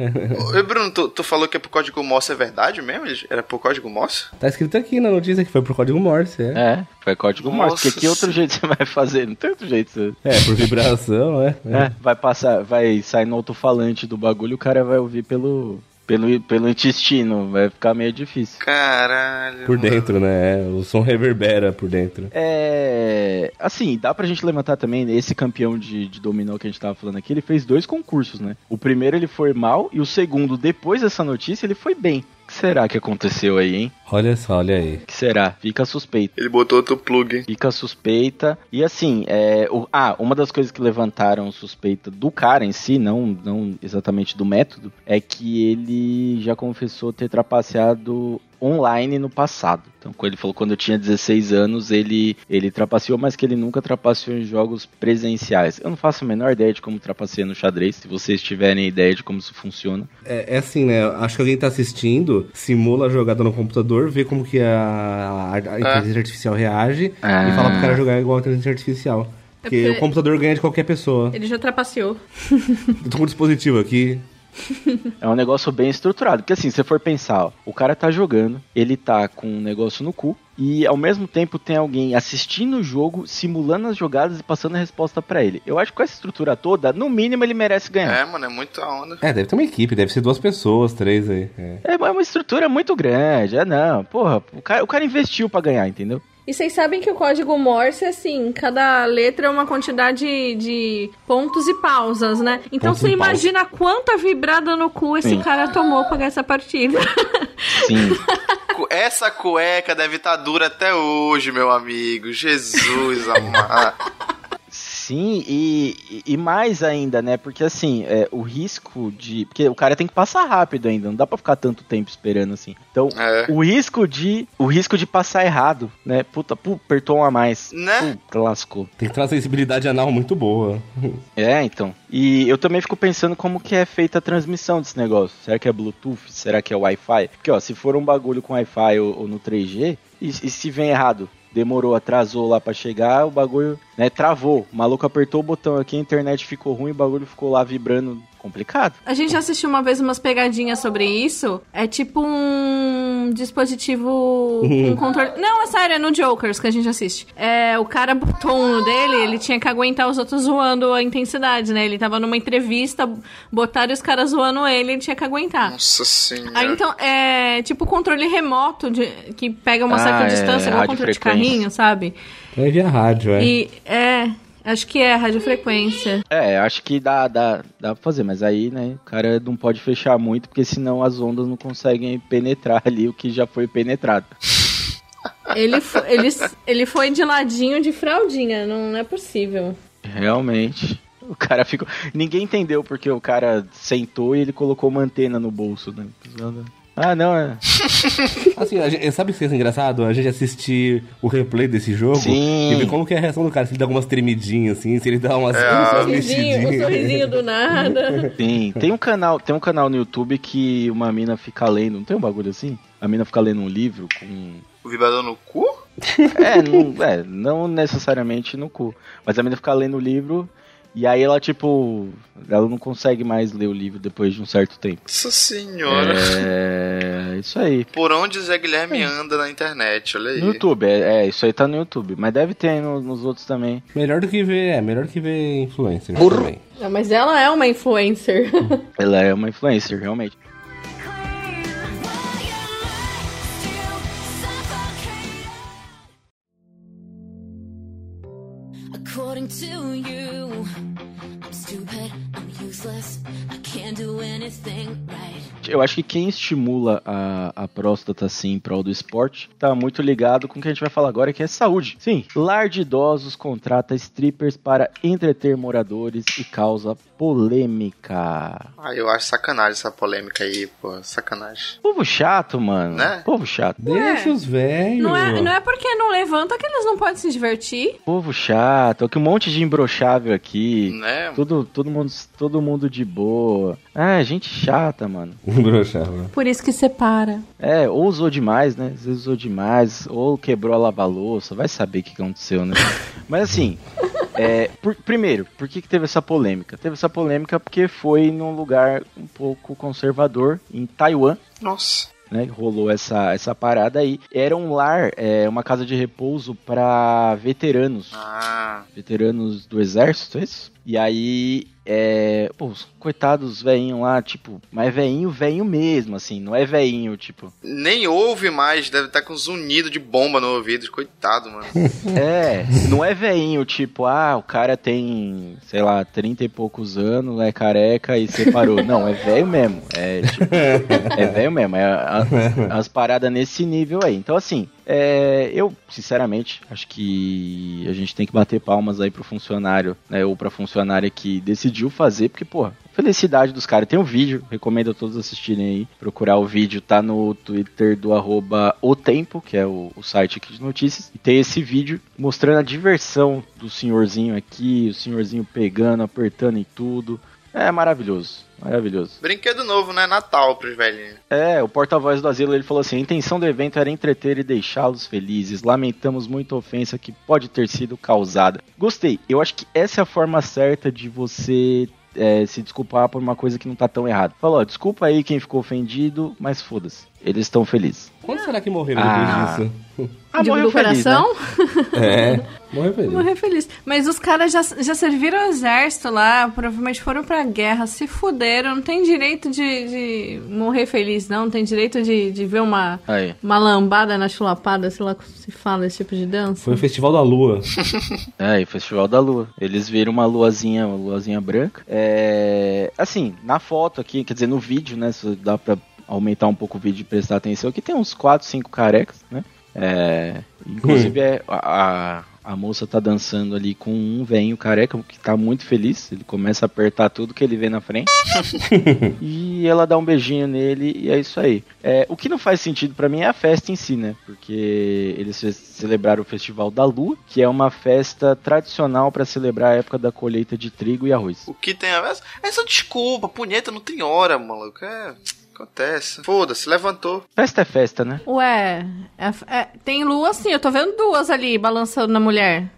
Ô, Bruno, tu, tu falou que é pro código Morse, é verdade mesmo? Era pro código Morse? Tá escrito aqui na notícia que foi pro código Morse, é. É, foi código Morse, porque que outro jeito você vai fazer? Não tem outro jeito. Você... É, por vibração, é. É, vai passar, vai sair no alto-falante do bagulho, o cara vai ouvir pelo, pelo, pelo intestino, vai ficar meio difícil. Caralho. Por mano. dentro, né? O som reverbera por dentro. É. Assim, dá pra gente levantar também esse campeão de, de dominó que a gente tava falando aqui, ele fez dois concursos, né? O primeiro ele foi mal e o segundo, depois dessa notícia, ele foi bem. Que será que aconteceu aí, hein? Olha só, olha aí. O que será? Fica suspeito. Ele botou outro plug. Fica suspeita. E assim, é, o- ah, uma das coisas que levantaram suspeita do cara em si, não, não exatamente do método, é que ele já confessou ter trapaceado online no passado. Então, quando ele falou quando eu tinha 16 anos, ele ele trapaceou, mas que ele nunca trapaceou em jogos presenciais. Eu não faço a menor ideia de como trapaceia no xadrez, se vocês tiverem ideia de como isso funciona. É, é assim, né? Acho que alguém tá assistindo, simula a jogada no computador, vê como que a, a- a inteligência artificial reage Ah. e fala pro cara jogar igual a inteligência artificial. Porque É porque- o computador ganha de qualquer pessoa. Ele já trapaceou. Eu tô com um dispositivo aqui. É um negócio bem estruturado. Porque assim, se você for pensar, ó, o cara tá jogando, ele tá com um negócio no cu, e ao mesmo tempo tem alguém assistindo o jogo, simulando as jogadas e passando a resposta pra ele. Eu acho que com essa estrutura toda, no mínimo ele merece ganhar. É, mano, é muita onda. É, deve ter uma equipe, deve ser duas pessoas, três aí. É. É, é uma estrutura muito grande. É não, porra, o cara, o cara investiu pra ganhar, entendeu? E vocês sabem que o código Morse, assim, cada letra é uma quantidade de pontos e pausas, né? Então você imagina quanta vibrada no cu esse Sim. cara tomou pra ganhar essa partida. Sim. Essa cueca deve estar dura até hoje, meu amigo. Jesus amado. Sim, e, e- mais ainda, né? Porque assim, é, o risco de. Porque o cara tem que passar rápido ainda, não dá pra ficar tanto tempo esperando assim. Então, É. o risco de. O risco de passar errado, né? Puta, pu, apertou um a mais. Né? Puta, lascou. Tem que ter uma sensibilidade anal muito boa. É, então. E eu também fico pensando como que é feita a transmissão desse negócio. Será que é Bluetooth? Será que é Wi-Fi? Porque, ó, se for um bagulho com Wi-Fi ou, ou no 3G, e, e se vem errado? Demorou, atrasou lá pra chegar, o bagulho, né, travou. O maluco apertou o botão aqui, a internet ficou ruim, o bagulho ficou lá vibrando. Complicado. A gente já assistiu uma vez umas pegadinhas sobre isso. É tipo um dispositivo. um controle. Não, é sério, é no Jokers que a gente assiste. É, o cara botou um dele, ele tinha que aguentar os outros zoando a intensidade, né? Ele tava numa entrevista, botaram os caras zoando ele, ele tinha que aguentar. Nossa senhora. Aí então, é tipo controle remoto de, que pega uma Ah, certa é, distância, igual controle de carrinho, sabe? É via rádio, é. E é. Acho que é radiofrequência. É, acho que dá, dá, dá pra fazer, mas aí, né, o cara não pode fechar muito, porque senão as ondas não conseguem penetrar ali o que já foi penetrado. Ele, ele, ele foi de ladinho de fraldinha, não é possível. Realmente. O cara ficou. Ninguém entendeu porque o cara sentou e ele colocou uma antena no bolso, né? Ah, não, é. Assim, a gente, sabe o que é engraçado? A gente assistir o replay desse jogo Sim. e ver como que é a reação do cara. Se ele dá algumas tremidinhas, assim, se ele dá umas, É, umas Sorrisinho, um sorrisinho do nada. Tem, tem um canal, tem um canal no YouTube que uma mina fica lendo, não tem um bagulho assim? A mina fica lendo um livro com. O vibrador no cu? É, não, é, não necessariamente no cu. Mas a mina fica lendo o livro e aí ela, tipo. Ela não consegue mais ler o livro depois de um certo tempo. Nossa senhora. É. Isso aí. Por onde o Zé Guilherme anda na internet, olha aí. No YouTube, é, é, isso aí tá no YouTube. Mas deve ter aí no- nos outros também. Melhor do que ver, é, melhor do que ver influencer também. Não, mas ela é uma influencer. Ela é uma influencer, realmente. To you, I'm stupid, I'm useless, I can't do anything right. Eu acho que quem estimula a, a próstata assim em prol do esporte tá muito ligado com o que a gente vai falar agora, que é saúde. Sim, lar de idosos contrata strippers para entreter moradores e causa polêmica. Ah, eu acho sacanagem essa polêmica aí, pô. Sacanagem. Povo chato, mano. Né? Povo chato. Deixa os velhos. Não é, não é porque não levanta que eles não podem se divertir. Povo chato. Aqui um monte de imbrochável aqui. Né? Todo, todo, mundo, todo mundo de boa. Ah, gente chata, mano. Broxava. Por isso que separa. É, ou usou demais, né? Às vezes usou demais, ou quebrou a lava-louça, vai saber o que aconteceu, né? Mas assim, é, por- primeiro, por que, que teve essa polêmica? Teve essa polêmica porque foi num lugar um pouco conservador, em Taiwan, Nossa. né? Rolou essa, essa parada aí. Era um lar, é, uma casa de repouso para veteranos Ah. veteranos do exército, é isso? E aí, é. Pô, os coitados velhinhos lá, tipo, mas velhinho, velhinho mesmo, assim, não é velhinho, tipo. Nem ouve mais, deve estar com zunido de bomba no ouvido. Coitado, mano. É, não é velhinho, tipo, ah, o cara tem, sei lá, 30 e poucos anos, é careca e separou. Não, é velho mesmo. É, tipo, é velho mesmo. É a- as paradas nesse nível aí. Então, assim, é, eu, sinceramente, acho que a gente tem que bater palmas aí pro funcionário, né, ou pra funcionária que decidiu fazer, porque, pô, felicidade dos caras. Tem um vídeo, recomendo a todos assistirem aí. Procurar o vídeo, tá no Twitter do arroba O Tempo, que é o, o site aqui de notícias. E tem esse vídeo mostrando a diversão do senhorzinho aqui, o senhorzinho pegando, apertando em tudo. É maravilhoso, maravilhoso. Brinquedo novo, né? Natal pros velhinhos. É, o porta-voz do asilo ele falou assim: a intenção do evento era entreter e deixá-los felizes. Lamentamos muita ofensa que pode ter sido causada. Gostei. Eu acho que essa é a forma certa de você é, se desculpar por uma coisa que não tá tão errada. Falou, ó, desculpa aí quem ficou ofendido, mas foda-se. Eles estão felizes. Quando será que morreram Ah. depois disso? Ah, Digo morreu do feliz, né? coração? É, morreu feliz. Morrer feliz. Mas os caras já, já serviram o exército lá, provavelmente foram pra guerra, se fuderam, não tem direito de, de morrer feliz, não. Não tem direito de, de ver uma, Aí. uma lambada na chulapada, sei lá como se fala esse tipo de dança. Foi o Festival da Lua. É, e Festival da Lua. Eles viram uma luazinha, uma luazinha branca. É, assim, na foto aqui, quer dizer, no vídeo, né? Se dá pra aumentar um pouco o vídeo e prestar atenção, aqui tem uns 4, 5 carecas, né? É, inclusive, é, a, a- moça tá dançando ali com um velho careca que tá muito feliz. Ele começa a apertar tudo que ele vê na frente. e ela dá um beijinho nele e é isso aí. É, o que não faz sentido pra mim é a festa em si, né? Porque eles ce- celebraram o Festival da Lua, que é uma festa tradicional pra celebrar a época da colheita de trigo e arroz. O que tem a ver? Só desculpa, punheta não tem hora, maluco. É. Acontece. Foda-se, levantou. Festa é festa, né? Ué, é- é- tem lua sim, eu tô vendo duas ali balançando na mulher.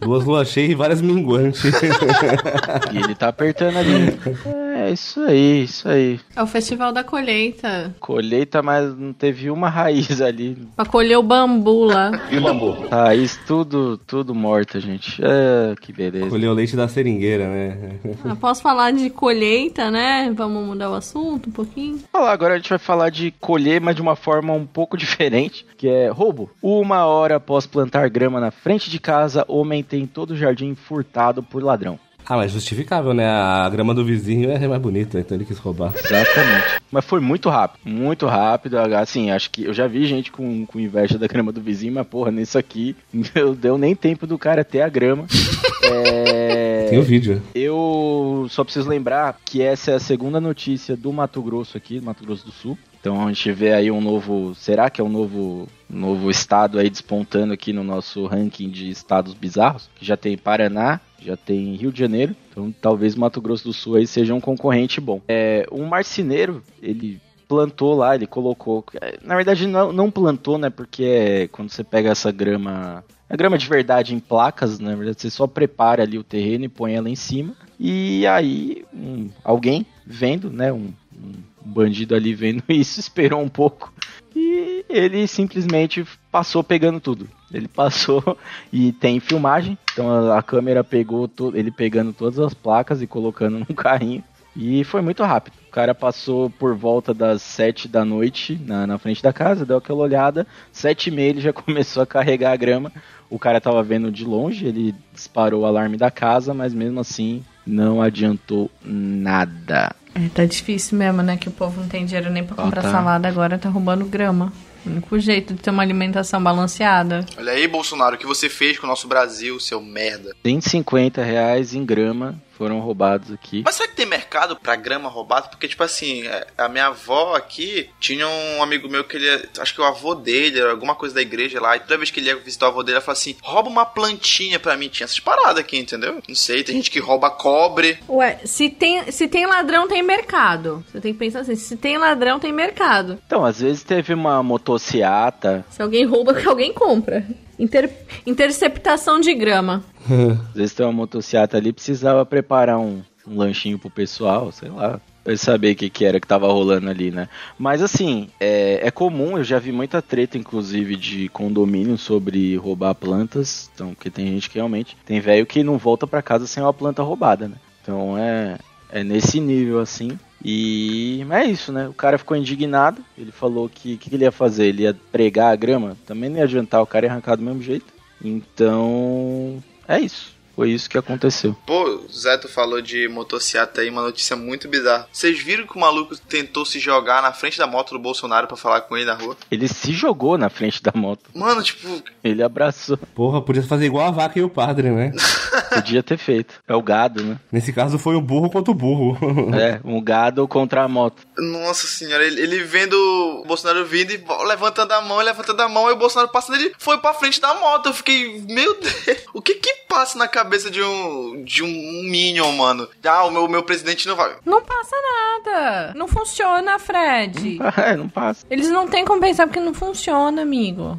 Duas luas cheias e várias minguantes. E ele tá apertando ali. É isso aí, isso aí. É o festival da colheita. Colheita, mas não teve uma raiz ali. Pra colher o bambu lá. E o bambu? Raiz tudo, tudo morta, gente. É, que beleza. Colheu o leite da seringueira, né? Ah, posso falar de colheita, né? Vamos mudar o assunto um pouquinho? Falar, agora a gente vai falar de colher, mas de uma forma um pouco diferente, que é roubo. Uma hora após plantar grama na frente de casa, homem tem todo o jardim furtado por ladrão. Ah, mas justificável, né? A grama do vizinho é mais bonita, então ele quis roubar. Exatamente. Mas foi muito rápido, muito rápido. Assim, acho que eu já vi gente com, com inveja da grama do vizinho, mas porra, nisso aqui não deu nem tempo do cara ter a grama. É... Tem o vídeo. Eu só preciso lembrar que essa é a segunda notícia do Mato Grosso aqui, do Mato Grosso do Sul. Então a gente vê aí um novo. Será que é um novo, novo estado aí despontando aqui no nosso ranking de estados bizarros? Que já tem Paraná, já tem Rio de Janeiro. Então talvez Mato Grosso do Sul aí seja um concorrente bom. É, um marceneiro, ele plantou lá, ele colocou. Na verdade, não, não plantou, né? Porque é, quando você pega essa grama. A grama de verdade em placas, né, na verdade, você só prepara ali o terreno e põe ela em cima. E aí, um- alguém vendo, né? Um, um bandido ali vendo isso, esperou um pouco. E ele simplesmente passou pegando tudo. Ele passou e tem filmagem. Então a, câmera pegou ele pegando todas as placas e colocando num carrinho. E foi muito rápido. O cara passou por volta das 7 da noite na, na frente da casa, deu aquela olhada. Sete e meia ele já começou a carregar a grama. O cara tava vendo de longe, ele disparou o alarme da casa, mas mesmo assim não adiantou nada. É, tá difícil mesmo, né? Que o povo não tem dinheiro nem pra comprar tá. salada, agora tá roubando grama. O único jeito de ter uma alimentação balanceada. Olha aí, Bolsonaro, o que você fez com o nosso Brasil, seu merda. 150 reais em grama foram roubados aqui. Mas será que tem mercado pra grama roubada? Porque, tipo assim, é, a minha avó aqui tinha um amigo meu que ele. Acho que o avô dele, era alguma coisa da igreja lá. E toda vez que ele ia visitar o avô dele, ela falava assim: rouba uma plantinha pra mim. Tinha essas paradas aqui, entendeu? Não sei, tem gente que rouba cobre. Ué, se tem, se tem ladrão, tem mercado. Você tem que pensar assim: se tem ladrão, tem mercado. Então, às vezes teve uma motociata, Se alguém rouba, que alguém compra. Inter- interceptação de grama. às vezes tem uma motociata ali, precisava preparar um, um lanchinho pro pessoal, sei lá. pra saber o que, que era que tava rolando ali, né? Mas assim, é, é comum, eu já vi muita treta, inclusive, de condomínio sobre roubar plantas. Então, porque tem gente que realmente. Tem velho que não volta pra casa sem uma planta roubada, né? Então é, é nesse nível assim. E mas é isso, né? O cara ficou indignado. Ele falou que o que, que ele ia fazer? Ele ia pregar a grama? Também não ia adiantar, o cara ia arrancar do mesmo jeito. Então, é isso. Foi isso que aconteceu. Pô, Zé, tu falou de motocicleta aí, uma notícia muito bizarra. Vocês viram que o maluco tentou se jogar na frente da moto do Bolsonaro pra falar com ele na rua? Ele se jogou na frente da moto. Mano, tipo, Ele abraçou. Porra, podia fazer igual a vaca e o padre, né? Podia ter feito. É o gado, né? Nesse caso foi o burro contra o burro. É, um gado contra a moto. nossa senhora, ele, ele vendo o Bolsonaro vindo e levantando a mão, levantando a mão, e o Bolsonaro passando, ele foi pra frente da moto. Eu fiquei, meu Deus, o que que passa na cabeça de um, de um Minion, mano? Ah, o meu, meu presidente não vai. Não passa nada. Não funciona, Fred. É, não passa. Eles não têm como pensar porque não funciona, amigo.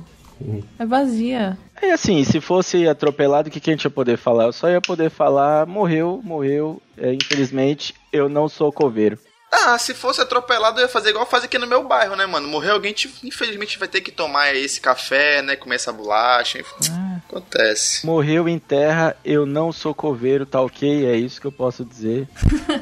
É vazia. É assim, se fosse atropelado, o que, que a gente ia poder falar? Eu só ia poder falar, morreu, morreu. É, infelizmente, eu não sou coveiro. Ah, se fosse atropelado, eu ia fazer igual faz aqui no meu bairro, né, mano? Morreu alguém, infelizmente vai ter que tomar esse café, né? Comer essa bolacha, enfim. Acontece. Morreu em terra, eu não sou coveiro, tá ok? É isso que eu posso dizer.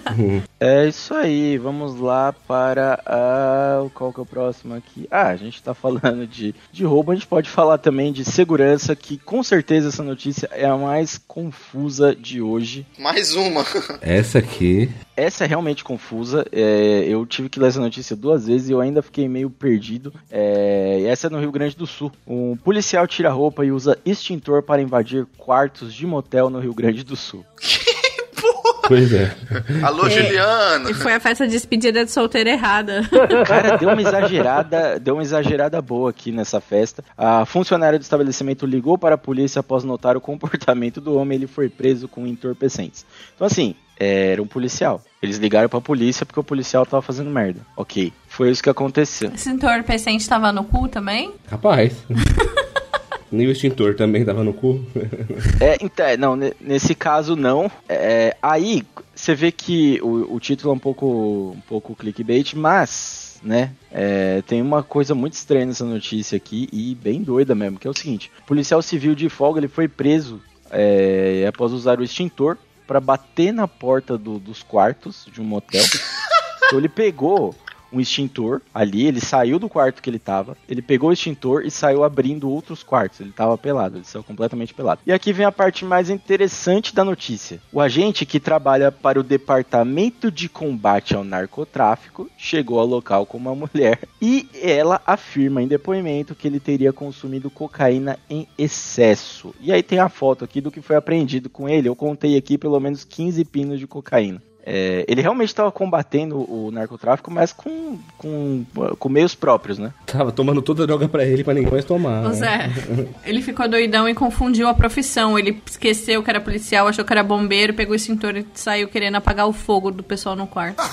é isso aí, vamos lá para a... qual que é o próximo aqui? Ah, a gente tá falando de, de roubo, a gente pode falar também de segurança, que com certeza essa notícia é a mais confusa de hoje. Mais uma. Essa aqui. Essa é realmente confusa. é, eu tive que ler essa notícia duas vezes e eu ainda fiquei meio perdido. É, e essa é no Rio Grande do Sul. Um policial tira roupa e usa extintor para invadir quartos de motel no Rio Grande do Sul. Pois é. Alô, Juliano. E foi a festa de despedida de solteira errada. Cara, deu uma exagerada, deu uma exagerada boa aqui nessa festa. A funcionária do estabelecimento ligou para a polícia após notar o comportamento do homem. Ele foi preso com entorpecentes. Então assim, era um policial. Eles ligaram pra polícia porque o policial tava fazendo merda. Ok. Foi isso que aconteceu. Esse entorpecente tava no cu também? Capaz. Nem o extintor também tava no cu. É, então, é, não, ne- nesse caso não. É, aí você vê que o, o título é um pouco, um pouco clickbait, mas, né, é, tem uma coisa muito estranha nessa notícia aqui e bem doida mesmo, que é o seguinte: o policial civil de folga ele foi preso é, após usar o extintor para bater na porta do- dos quartos de um motel. então ele pegou um extintor ali, ele saiu do quarto que ele tava, ele pegou o extintor e saiu abrindo outros quartos. Ele tava pelado, ele saiu completamente pelado. E aqui vem a parte mais interessante da notícia. O agente que trabalha para o Departamento de Combate ao Narcotráfico chegou ao local com uma mulher e ela afirma em depoimento que ele teria consumido cocaína em excesso. E aí tem a foto aqui do que foi apreendido com ele. Eu contei aqui pelo menos 15 pinos de cocaína. É, ele realmente estava combatendo o narcotráfico, mas com, com, com meios próprios, né? Tava tomando toda a droga pra ele pra ninguém mais tomar. Ô né? Zé, ele ficou doidão e confundiu a profissão. Ele esqueceu que era policial, achou que era bombeiro, pegou o extintor e saiu querendo apagar o fogo do pessoal no quarto.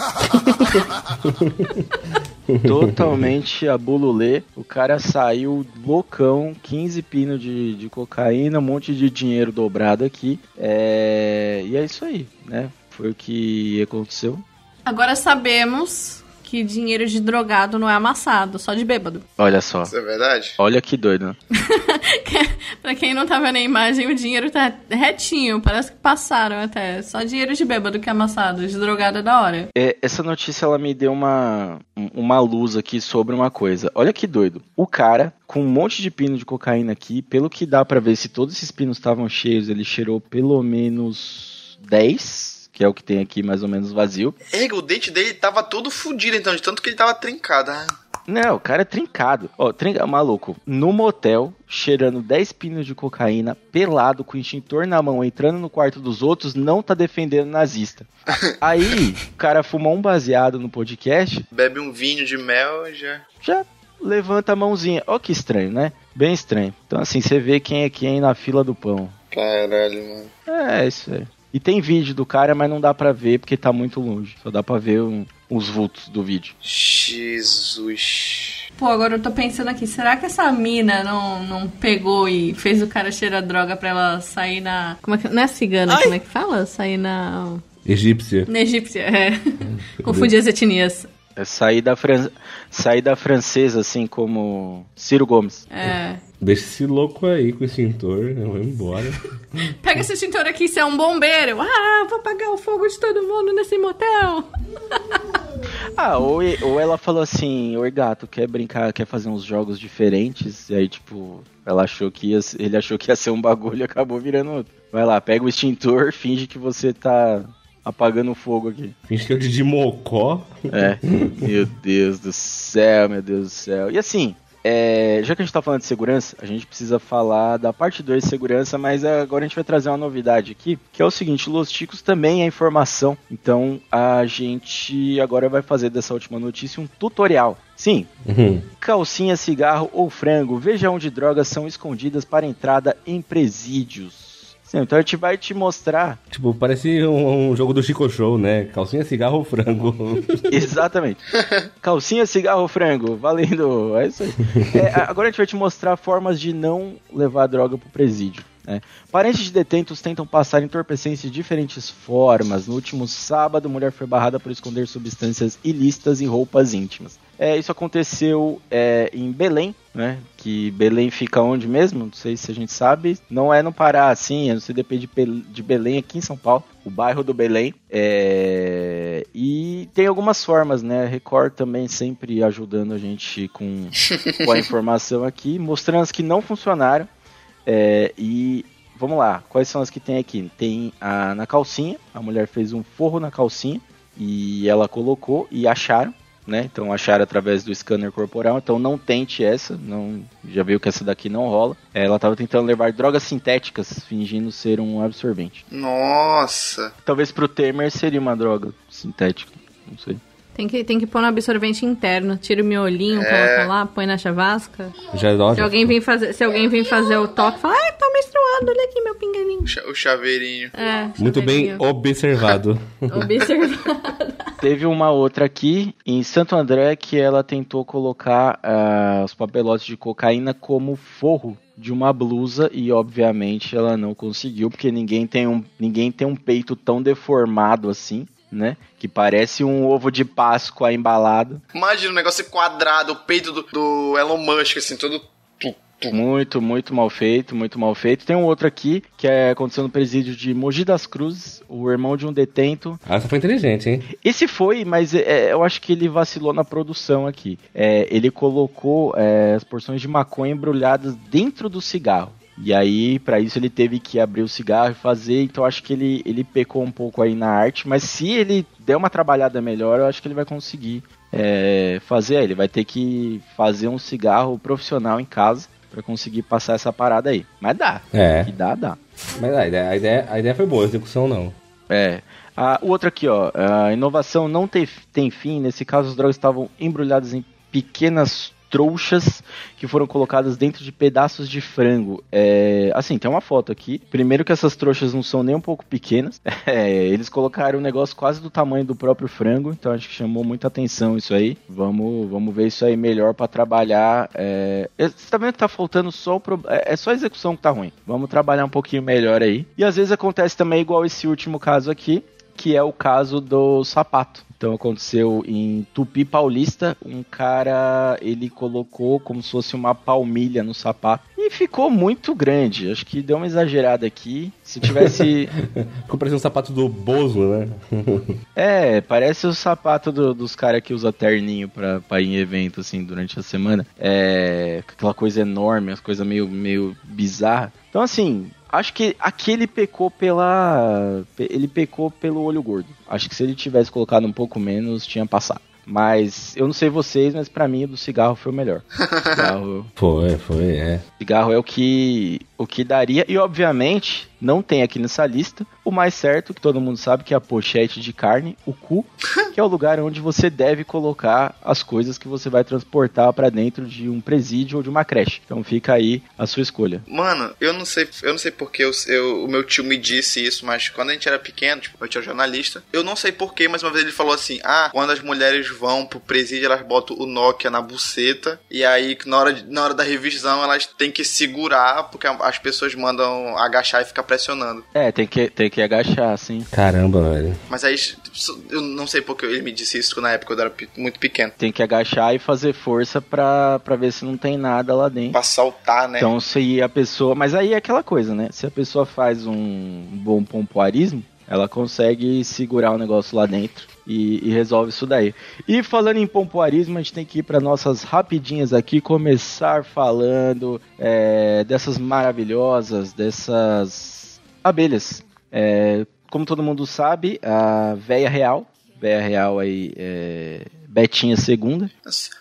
Totalmente a bululê. O cara saiu loucão, 15 pinos de, de cocaína, um monte de dinheiro dobrado aqui. É, e é isso aí, né? Foi o que aconteceu. Agora sabemos que dinheiro de drogado não é amassado, só de bêbado. Olha só. Isso é verdade? Olha que doido, né? pra quem não tá vendo a imagem, o dinheiro tá retinho, parece que passaram até. Só dinheiro de bêbado que é amassado, de drogado é da hora. É, essa notícia ela me deu uma, um- uma luz aqui sobre uma coisa. Olha que doido. O cara, com um monte de pino de cocaína aqui, pelo que dá pra ver, se todos esses pinos estavam cheios, ele cheirou pelo menos 10, que é o que tem aqui mais ou menos vazio. Ega, o dente dele tava todo fudido, então, de tanto que ele tava trincado. Ah, Não, o cara é trincado. Ó, trinca, maluco, no motel, cheirando 10 pinos de cocaína, pelado, com extintor na mão, entrando no quarto dos outros, não tá defendendo nazista. Aí, o cara fumou um baseado no podcast, Bebe um vinho de mel já. já levanta a mãozinha. Ó que estranho, né? Bem estranho. Então assim, você vê quem é quem na fila do pão. Caralho, mano. É, isso aí. E tem vídeo do cara, mas não dá pra ver porque tá muito longe. Só dá pra ver um- os vultos do vídeo. Jesus. Pô, agora eu tô pensando aqui, será que essa mina não, não pegou e fez o cara cheirar droga pra ela sair na. Como é que. Não é cigana, como é que fala? Sair na. Egípcia. Na egípcia, é. Confundi as etnias. É sair da, fran... sair da francesa, assim como Ciro Gomes. É. Deixa esse louco aí com o extintor, eu vou embora. Pega esse extintor aqui, você é um bombeiro. Ah, vou apagar o fogo de todo mundo nesse motel. Ah, ou, ou ela falou assim, oi gato, quer brincar, quer fazer uns jogos diferentes? E aí, tipo, ela achou que ia, ele achou que ia ser um bagulho e acabou virando outro. Vai lá, pega o extintor, finge que você tá apagando o fogo aqui. Finge que é o Didi Mocó. É, meu Deus do céu, meu Deus do céu. E assim, é, já que a gente tá falando de segurança, a gente precisa falar da parte 2 de segurança, mas agora a gente vai trazer uma novidade aqui, que é o seguinte, Los Ticos também é informação, então a gente agora vai fazer dessa última notícia um tutorial. Sim, Uhum. calcinha, cigarro ou frango, veja onde drogas são escondidas para entrada em presídios. Sim, então a gente vai te mostrar Tipo, parece um, um jogo do Chico Show, né? Calcinha, cigarro frango. Exatamente. Calcinha, cigarro, frango. Valendo. É isso aí. É, agora a gente vai te mostrar formas de não levar droga pro presídio. né? Parentes de detentos tentam passar entorpecentes de diferentes formas. No último sábado, mulher foi barrada por esconder substâncias ilícitas em roupas íntimas. É, isso aconteceu é, em Belém, né? Que Belém fica onde mesmo? Não sei se a gente sabe. Não é no Pará, assim, é no CDP de, de Belém, aqui em São Paulo. O bairro do Belém. É, E tem algumas formas, né? Record também sempre ajudando a gente com, com a informação aqui, mostrando as que não funcionaram. É, e vamos lá, quais são as que tem aqui? Tem a na calcinha, a mulher fez um forro na calcinha e ela colocou e acharam, né? Então acharam através do scanner corporal. Então não tente essa, não já viu que essa daqui não rola. É, Ela estava tentando levar drogas sintéticas, fingindo ser um absorvente. Nossa. Talvez pro Temer seria uma droga sintética, não sei. Tem que, tem que pôr no absorvente interno. Tira o miolinho, coloca lá, põe na chavasca. Já dó, Se alguém vem fazer, se alguém vem fazer o toque, fala, ai, tô menstruando, olha aqui meu pinguelinho. O cha- O chaveirinho. É, Muito bem observado. Observado. Teve uma outra aqui em Santo André que ela tentou colocar ah, os papelotes de cocaína como forro de uma blusa e obviamente ela não conseguiu porque ninguém tem um, ninguém tem um peito tão deformado assim, né? Que parece um ovo de Páscoa embalado. Imagina um negócio quadrado, o peito do, do Elon Musk, assim, todo. Muito, muito mal feito, muito mal feito. Tem um outro aqui que é, aconteceu no presídio de Mogi das Cruzes, o irmão de um detento Ah, essa foi inteligente, hein? Esse foi, mas é, eu acho que ele vacilou na produção aqui. É, ele colocou é, as porções de maconha embrulhadas dentro do cigarro. E aí, pra isso, ele teve que abrir o cigarro e fazer. Então, eu acho que ele, ele pecou um pouco aí na arte. Mas se ele der uma trabalhada melhor, eu acho que ele vai conseguir é, fazer. Ele vai ter que fazer um cigarro profissional em casa pra conseguir passar essa parada aí. Mas dá. É. Que dá, dá. Mas a ideia, a ideia, a ideia foi boa, a execução não. É. Ah, o outro aqui, ó. A inovação não tem, tem fim. Nesse caso, as drogas estavam embrulhadas em pequenas trouxas que foram colocadas dentro de pedaços de frango. É, assim, tem uma foto aqui. Primeiro que essas trouxas não são nem um pouco pequenas. É, eles colocaram um negócio quase do tamanho do próprio frango. Então acho que chamou muita atenção isso aí. Vamos, vamos ver isso aí melhor para trabalhar. É, você tá vendo que tá faltando só o pro- é, é só a execução que tá ruim. Vamos trabalhar um pouquinho melhor aí. E às vezes acontece também igual esse último caso aqui, que é o caso do sapato. Então aconteceu em Tupi Paulista, um cara ele colocou como se fosse uma palmilha no sapato e ficou muito grande. Acho que deu uma exagerada aqui. Se tivesse Ficou parecendo um sapato do Bozo, né? É, parece o sapato do- dos caras que usa terninho pra, pra ir em evento, assim, durante a semana. É, aquela coisa enorme, as coisas meio, meio bizarras. Então, assim, acho que aqui ele pecou pela... pe- Ele pecou pelo olho gordo. Acho que se ele tivesse colocado um pouco menos, tinha passado. Mas, eu não sei vocês, mas pra mim o do cigarro foi o melhor. Cigarro... Foi, foi, é. Cigarro é o que, o que daria. E, obviamente, não tem aqui nessa lista o mais certo, que todo mundo sabe, que é a pochete de carne, o cu, que é o lugar onde você deve colocar as coisas que você vai transportar pra dentro de um presídio ou de uma creche. Então fica aí a sua escolha. Mano, eu não sei, eu não sei porque eu, eu- o meu tio me disse isso, mas quando a gente era pequeno, tipo, meu tio é jornalista, eu não sei porquê, mas uma vez ele falou assim: ah, quando as mulheres vão pro presídio, elas botam o Nokia na buceta, e aí na hora, na hora da revisão elas têm que segurar, porque a- as pessoas mandam agachar e ficar pressionando. É, tem que, tem que agachar, assim. Caramba, velho. Mas aí eu não sei porque ele me disse isso na época eu era muito pequeno. Tem que agachar e fazer força pra, pra ver se não tem nada lá dentro. Pra saltar, né? Então, se a pessoa. Mas aí é aquela coisa, né? Se a pessoa faz um bom pompoarismo, ela consegue segurar o negócio lá dentro e, e resolve isso daí. E falando em pompoarismo, a gente tem que ir para nossas rapidinhas aqui, começar falando é, dessas maravilhosas, dessas abelhas. É, como todo mundo sabe, a véia real, véia real aí, é, Betinha segunda,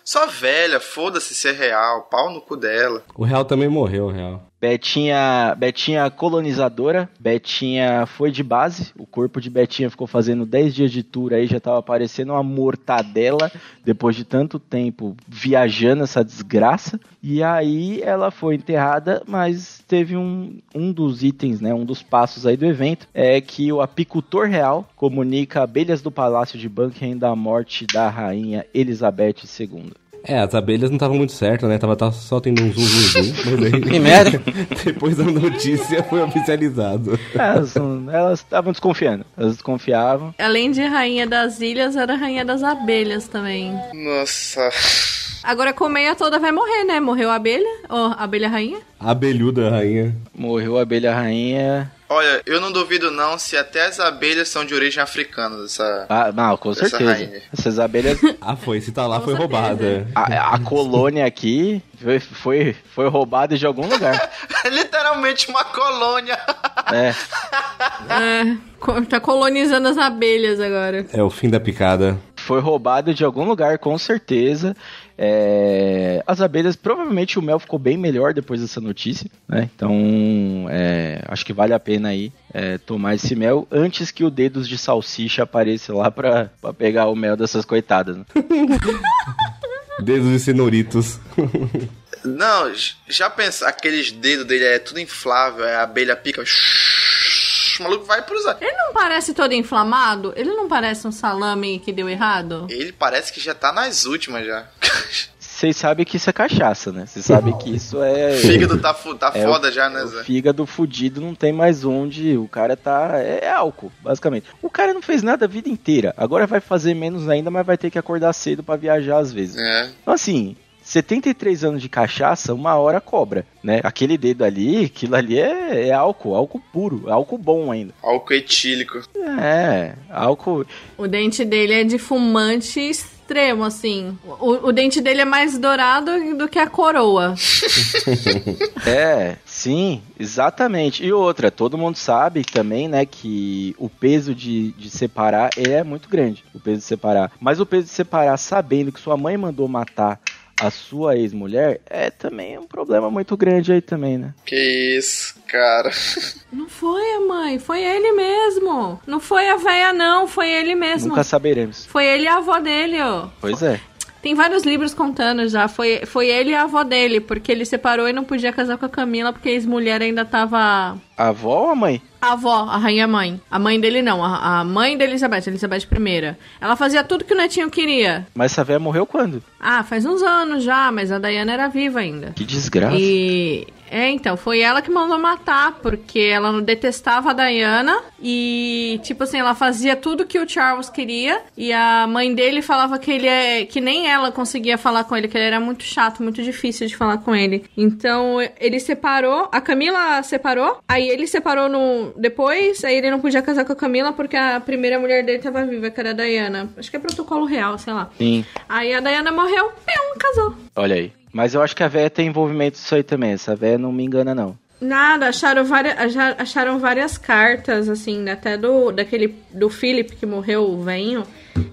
Só velha, foda-se ser real, pau no cu dela. O Real também morreu, o Real. Betinha, Betinha colonizadora, Betinha foi de base, o corpo de Betinha ficou fazendo 10 dias de tour aí, já tava parecendo uma mortadela, depois de tanto tempo viajando essa desgraça, e aí ela foi enterrada, mas teve um, um dos itens, né, um dos passos aí do evento, é que o apicultor real comunica abelhas do Palácio de Buckingham da morte da rainha Elizabeth II. É, as abelhas não estavam muito certas, né? Tava, tava só tendo um zum zum zum. Mas aí, Que merda! depois da notícia foi oficializado. Elas não- elas estavam desconfiando, elas desconfiavam, Além de rainha das ilhas, era rainha das abelhas também. Nossa. Agora a colmeia toda vai morrer, né? Morreu a abelha, ou a abelha rainha. A abelhuda rainha. Morreu a abelha rainha. Olha, eu não duvido não se até as abelhas são de origem africana. Essa... Ah, não, com Essa certeza. rainha. Essas abelhas. Ah, foi. Se tá lá, Com foi certeza. roubada. A, a colônia aqui foi, foi, foi roubada de algum lugar. Literalmente uma colônia. É. É, tá colonizando as abelhas agora. É o fim da picada. Foi roubado de algum lugar, com certeza. É, as abelhas, provavelmente o mel ficou bem melhor depois dessa notícia, né? Então, é, acho que vale a pena aí é, tomar esse mel antes que o dedos de salsicha apareça lá pra, pra pegar o mel dessas coitadas. né? Dedos e cenoritos. Não, já pensa, aqueles dedos dele é tudo inflável, é a abelha pica. O maluco vai pros. Ele não parece todo inflamado? Ele não parece um salame que deu errado? Ele parece que já tá nas últimas já. Vocês sabem que isso é cachaça, né? Vocês sabem que isso é. O fígado tá, fu- tá É, foda já, né, O Zé? fígado fudido não tem mais onde. O cara tá. É, é álcool, basicamente. O cara não fez nada a vida inteira. Agora vai fazer menos ainda, mas vai ter que acordar cedo pra viajar às vezes. É. Então, assim. 73 anos de cachaça, uma hora cobra, né? Aquele dedo ali, aquilo ali é, é álcool, álcool puro, álcool bom ainda. Álcool etílico. É, álcool. O dente dele é de fumante extremo, assim. O, o dente dele é mais dourado do que a coroa. É, sim, exatamente. E outra, todo mundo sabe também, né, que o peso de, de separar é muito grande. O peso de separar. Mas o peso de separar sabendo que sua mãe mandou matar a sua ex-mulher é também um problema muito grande aí também, né? Que isso, cara. Não foi a mãe, foi ele mesmo. Não foi a véia, não, foi ele mesmo. Nunca saberemos. Foi ele e a avó dele, ó. Pois é. Tem vários livros contando já. Foi, foi ele e a avó dele, porque ele separou e não podia casar com a Camila porque a ex-mulher ainda tava. A avó ou a mãe? A avó, a rainha mãe. A mãe dele não, a, a mãe da Elizabeth, Elizabeth I. Ela fazia tudo que o netinho queria. Mas essa véia morreu quando? Ah, faz uns anos já, mas a Diana era viva ainda. Que desgraça. E. É, então, foi ela que mandou matar, porque ela não detestava a Diana e, tipo assim, ela fazia tudo que o Charles queria e a mãe dele falava que ele é. que nem ela conseguia falar com ele, que ele era muito chato, muito difícil de falar com ele. Então, ele separou, a Camila separou, aí ele separou no. depois, aí ele não podia casar com a Camila porque a primeira mulher dele tava viva, que era a Diana. Acho que é protocolo real, sei lá. Sim, Aí a Diana morreu, pum, casou. olha aí. Mas eu acho que a véia tem envolvimento nisso aí também. Essa véia não me engana, não. Nada, acharam várias, acha- acharam várias cartas, assim, né, até do, daquele, do Philip que morreu, o venho,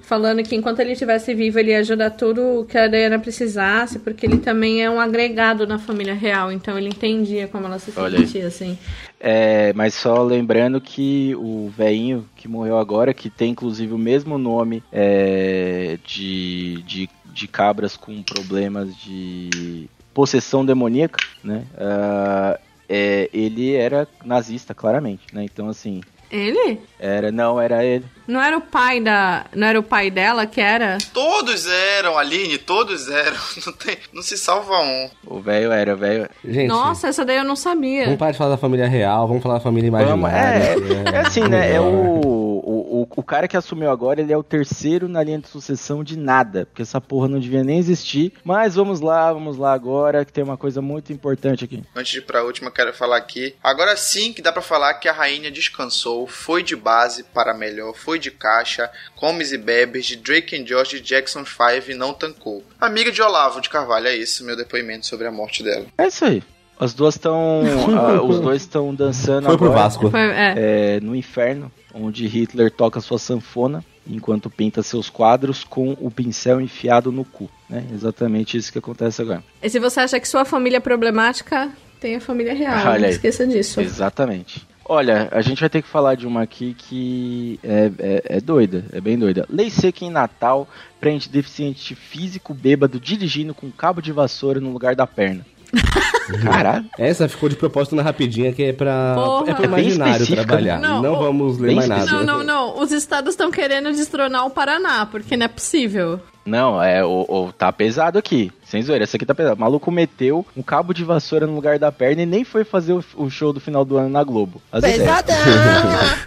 falando que enquanto ele estivesse vivo, ele ia ajudar tudo que a Diana precisasse, porque ele também é um agregado na família real, então ele entendia como ela se sentia, assim. É, mas só lembrando que o velhinho que morreu agora, que tem inclusive o mesmo nome é, de, de, de cabras com problemas de possessão demoníaca, né? Ah, é, ele era nazista, claramente, né? Então, assim, Ele? era, não era ele. Não era o pai da. Não era o pai dela que era? Todos eram, Aline, todos eram. Não, tem, não se salva um. O velho era, o velho. Gente, Nossa, essa daí eu não sabia. vamos parar de falar da família real, vamos falar da família Vamos, imaginária. é, que é assim, né? É o, o, o, o cara que assumiu agora, ele é o terceiro na linha de sucessão de nada. Porque essa porra não devia nem existir. Mas vamos lá, vamos lá agora, que tem uma coisa muito importante aqui. Antes de ir pra última, quero falar aqui. Agora sim que dá pra falar que a rainha descansou, foi de base para melhor, foi de caixa, comes e bebes, de Drake and Josh de Jackson 5 e não tancou. Amiga de Olavo de Carvalho, é isso, meu depoimento sobre a morte dela. É isso aí. As duas estão. ah, os dois estão dançando Foi pro agora. Vasco. Foi- é. é, no inferno, onde Hitler toca sua sanfona enquanto pinta seus quadros com o pincel enfiado no cu. Né? Exatamente isso que acontece agora. E se você acha que sua família é problemática, tem a família real. Olha não aí. esqueça disso. Exatamente. Olha, a gente vai ter que falar de uma aqui que é, é, é doida, é bem doida. Lei seca em Natal prende deficiente físico bêbado dirigindo com cabo de vassoura no lugar da perna. Caralho. Essa ficou de propósito na rapidinha, que é pra, Porra. é pro É imaginário trabalhar. Não, Não, ô, vamos ler bem mais nada. Não, não, não. Os estados estão querendo destronar o Paraná, porque não é possível. Não, é, o, o- tá pesado aqui. Sem zoeira, essa aqui tá pesado. O maluco meteu um cabo de vassoura no lugar da perna e nem foi fazer o, o show do final do ano na Globo. As ideias.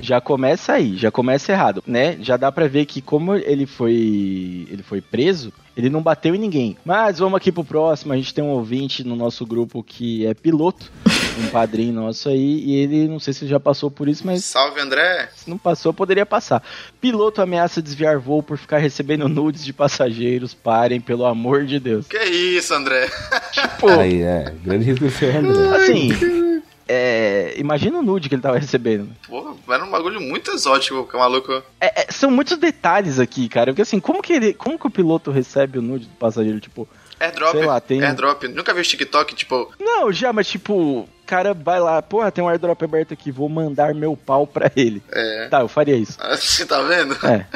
Já começa aí, já começa errado, né? Já dá pra ver que como ele foi ele foi preso, ele não bateu em ninguém. Mas vamos aqui pro próximo, a gente tem um ouvinte no nosso grupo que é piloto, um padrinho nosso aí, e ele não sei se já passou por isso, mas Salve André! se não passou, poderia passar. Piloto ameaça desviar voo por ficar recebendo nudes de passageiros. Parem, pelo amor de Deus. Que isso, André? Tipo, Aí, é. Grande risco seu André. assim, é, imagina o nude que ele tava recebendo. Pô, era um bagulho muito exótico, que o maluco. É, é, são muitos detalhes aqui, cara. Porque assim, como que ele. Como que o piloto recebe o nude do passageiro? Tipo, Airdrop, Sei lá, tem- airdrop. Nunca vi o TikTok, tipo, não, já, mas tipo, cara vai lá, porra, tem um airdrop aberto aqui, vou mandar meu pau pra ele. é. Tá, eu faria isso. Você tá vendo? É,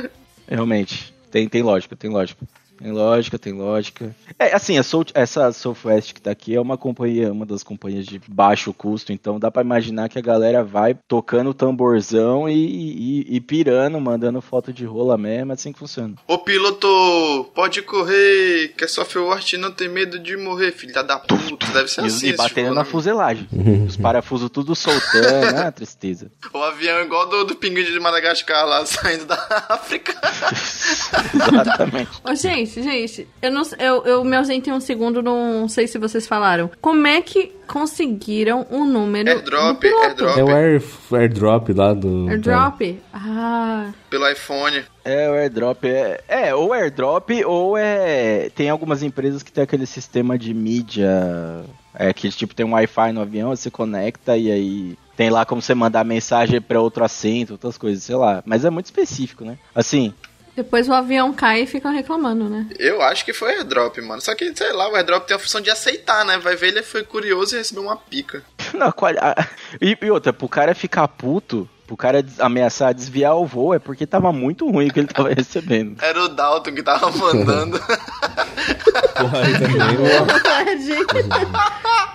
realmente. Tem, tem lógica, tem lógica. Tem lógica, tem lógica. É, assim, a Soul, essa Southwest que tá aqui é uma companhia, uma das companhias de baixo custo, então dá pra imaginar que a galera vai tocando o tamborzão e, e, e pirando, mandando foto de rola mesmo, é assim que funciona. Ô piloto, pode correr, que a Software não tem medo de morrer, filha da puta. Deve ser E, assim. e batendo na né? fuselagem. Os parafusos tudo soltando, ah, tristeza. O avião igual do, do pinguim de Madagascar lá, saindo da África. Exatamente. Ô, gente, gente, eu, não, eu, eu me ausentei um segundo, não sei se vocês falaram. Como é que conseguiram o número Airdrop, do airdrop. É o air, airdrop lá do. Airdrop? Ah, Pelo iPhone. É, o airdrop é. É, ou airdrop, ou é. Tem algumas empresas que tem aquele sistema de mídia. É que tipo tem um Wi-Fi no avião, você conecta e aí. Tem lá como você mandar mensagem pra outro assento, outras coisas, sei lá. Mas é muito específico, né? Assim, depois o avião cai e ficam reclamando, né? Eu acho que foi airdrop, mano. Só que, sei lá, o airdrop tem a função de aceitar, né? Vai ver, ele foi curioso e recebeu uma pica. não, qual- e, e outra, pro cara ficar puto, pro cara ameaçar desviar o voo, é porque tava muito ruim o que ele tava recebendo. Era o Dalton que tava mandando. Porra, aí também.